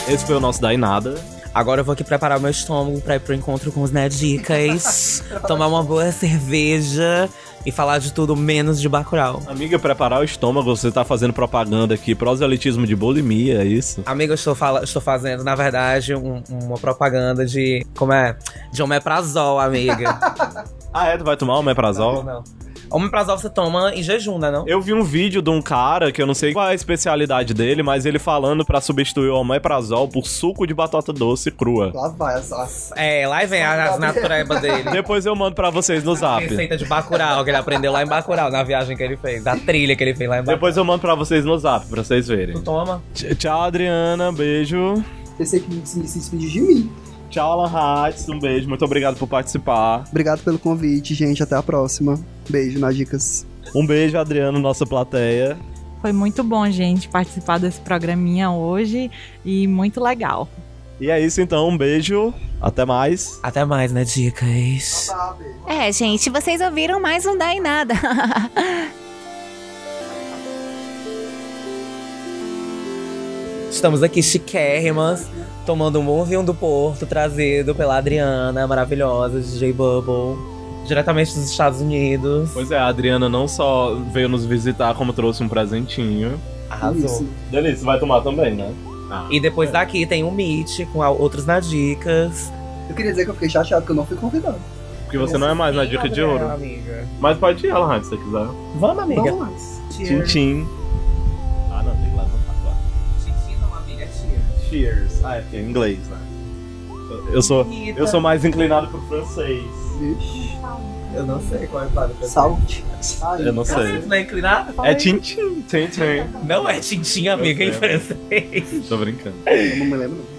Esse foi o nosso Daí Nada. Agora eu vou aqui preparar o meu estômago pra ir pro encontro com os Nedicas. tomar uma boa cerveja e falar de tudo menos de Bacurau. Amiga, preparar o estômago, você tá fazendo propaganda aqui, proselitismo de bulimia, é isso? Amiga, eu estou, fala, estou fazendo, na verdade, um- uma propaganda de. Como é? De omeprazol, amiga. Ah, é? Tu vai tomar omeprazol? não. Omeprazol você toma em jejum, né? Não? Eu vi um vídeo de um cara, que eu não sei qual é a especialidade dele, mas ele falando pra substituir o omeprazol por suco de batata doce crua. Lá vai essa. É, lá vem as naturebas dele. Depois eu mando pra vocês no zap. Receita de Bacurau, que ele aprendeu lá em Bacurau, na viagem que ele fez. Da trilha que ele fez lá em Bacurau. Depois eu mando pra vocês no zap, pra vocês verem. Tu toma. Tch- Tchau, Adriana, beijo. Pensei que se, se despedir de mim. Tchau, Alan Hatz, um beijo, muito obrigado por participar. Obrigado pelo convite, gente. Até a próxima. Beijo nas dicas. Um beijo, Adriano, nossa plateia. Foi muito bom, gente, participar desse programinha hoje e muito legal. E é isso então, um beijo, até mais. Até mais, né, dicas? É, gente, vocês ouviram mais um Dá em Nada. Estamos aqui chiquérrimas, tomando um bom vinho do Porto, trazido pela Adriana, maravilhosa, DJ Bubble, diretamente dos Estados Unidos. Pois é, a Adriana não só veio nos visitar, como trouxe um presentinho. Arrasou. Isso. Delícia, vai tomar também, né? E depois daqui tem um Meet com a- outros na dicas. Eu queria dizer que eu fiquei chateado que eu não fui convidado. Porque você não é mais na dica de ouro. amiga. Mas pode ir, Hatz, se você quiser. Vamos, amiga. Vamos. Tchim, tchim. Cheers. Ah, é porque é em inglês, né? Eu sou, eu sou mais inclinado pro francês. Vixe. Eu não sei qual é a palavra. Salt. Eu não sei. Você não é inclinado? É aí. tintim, tem, tem. Não é tintim, amiga, em é. francês. Tô brincando. Eu não me lembro.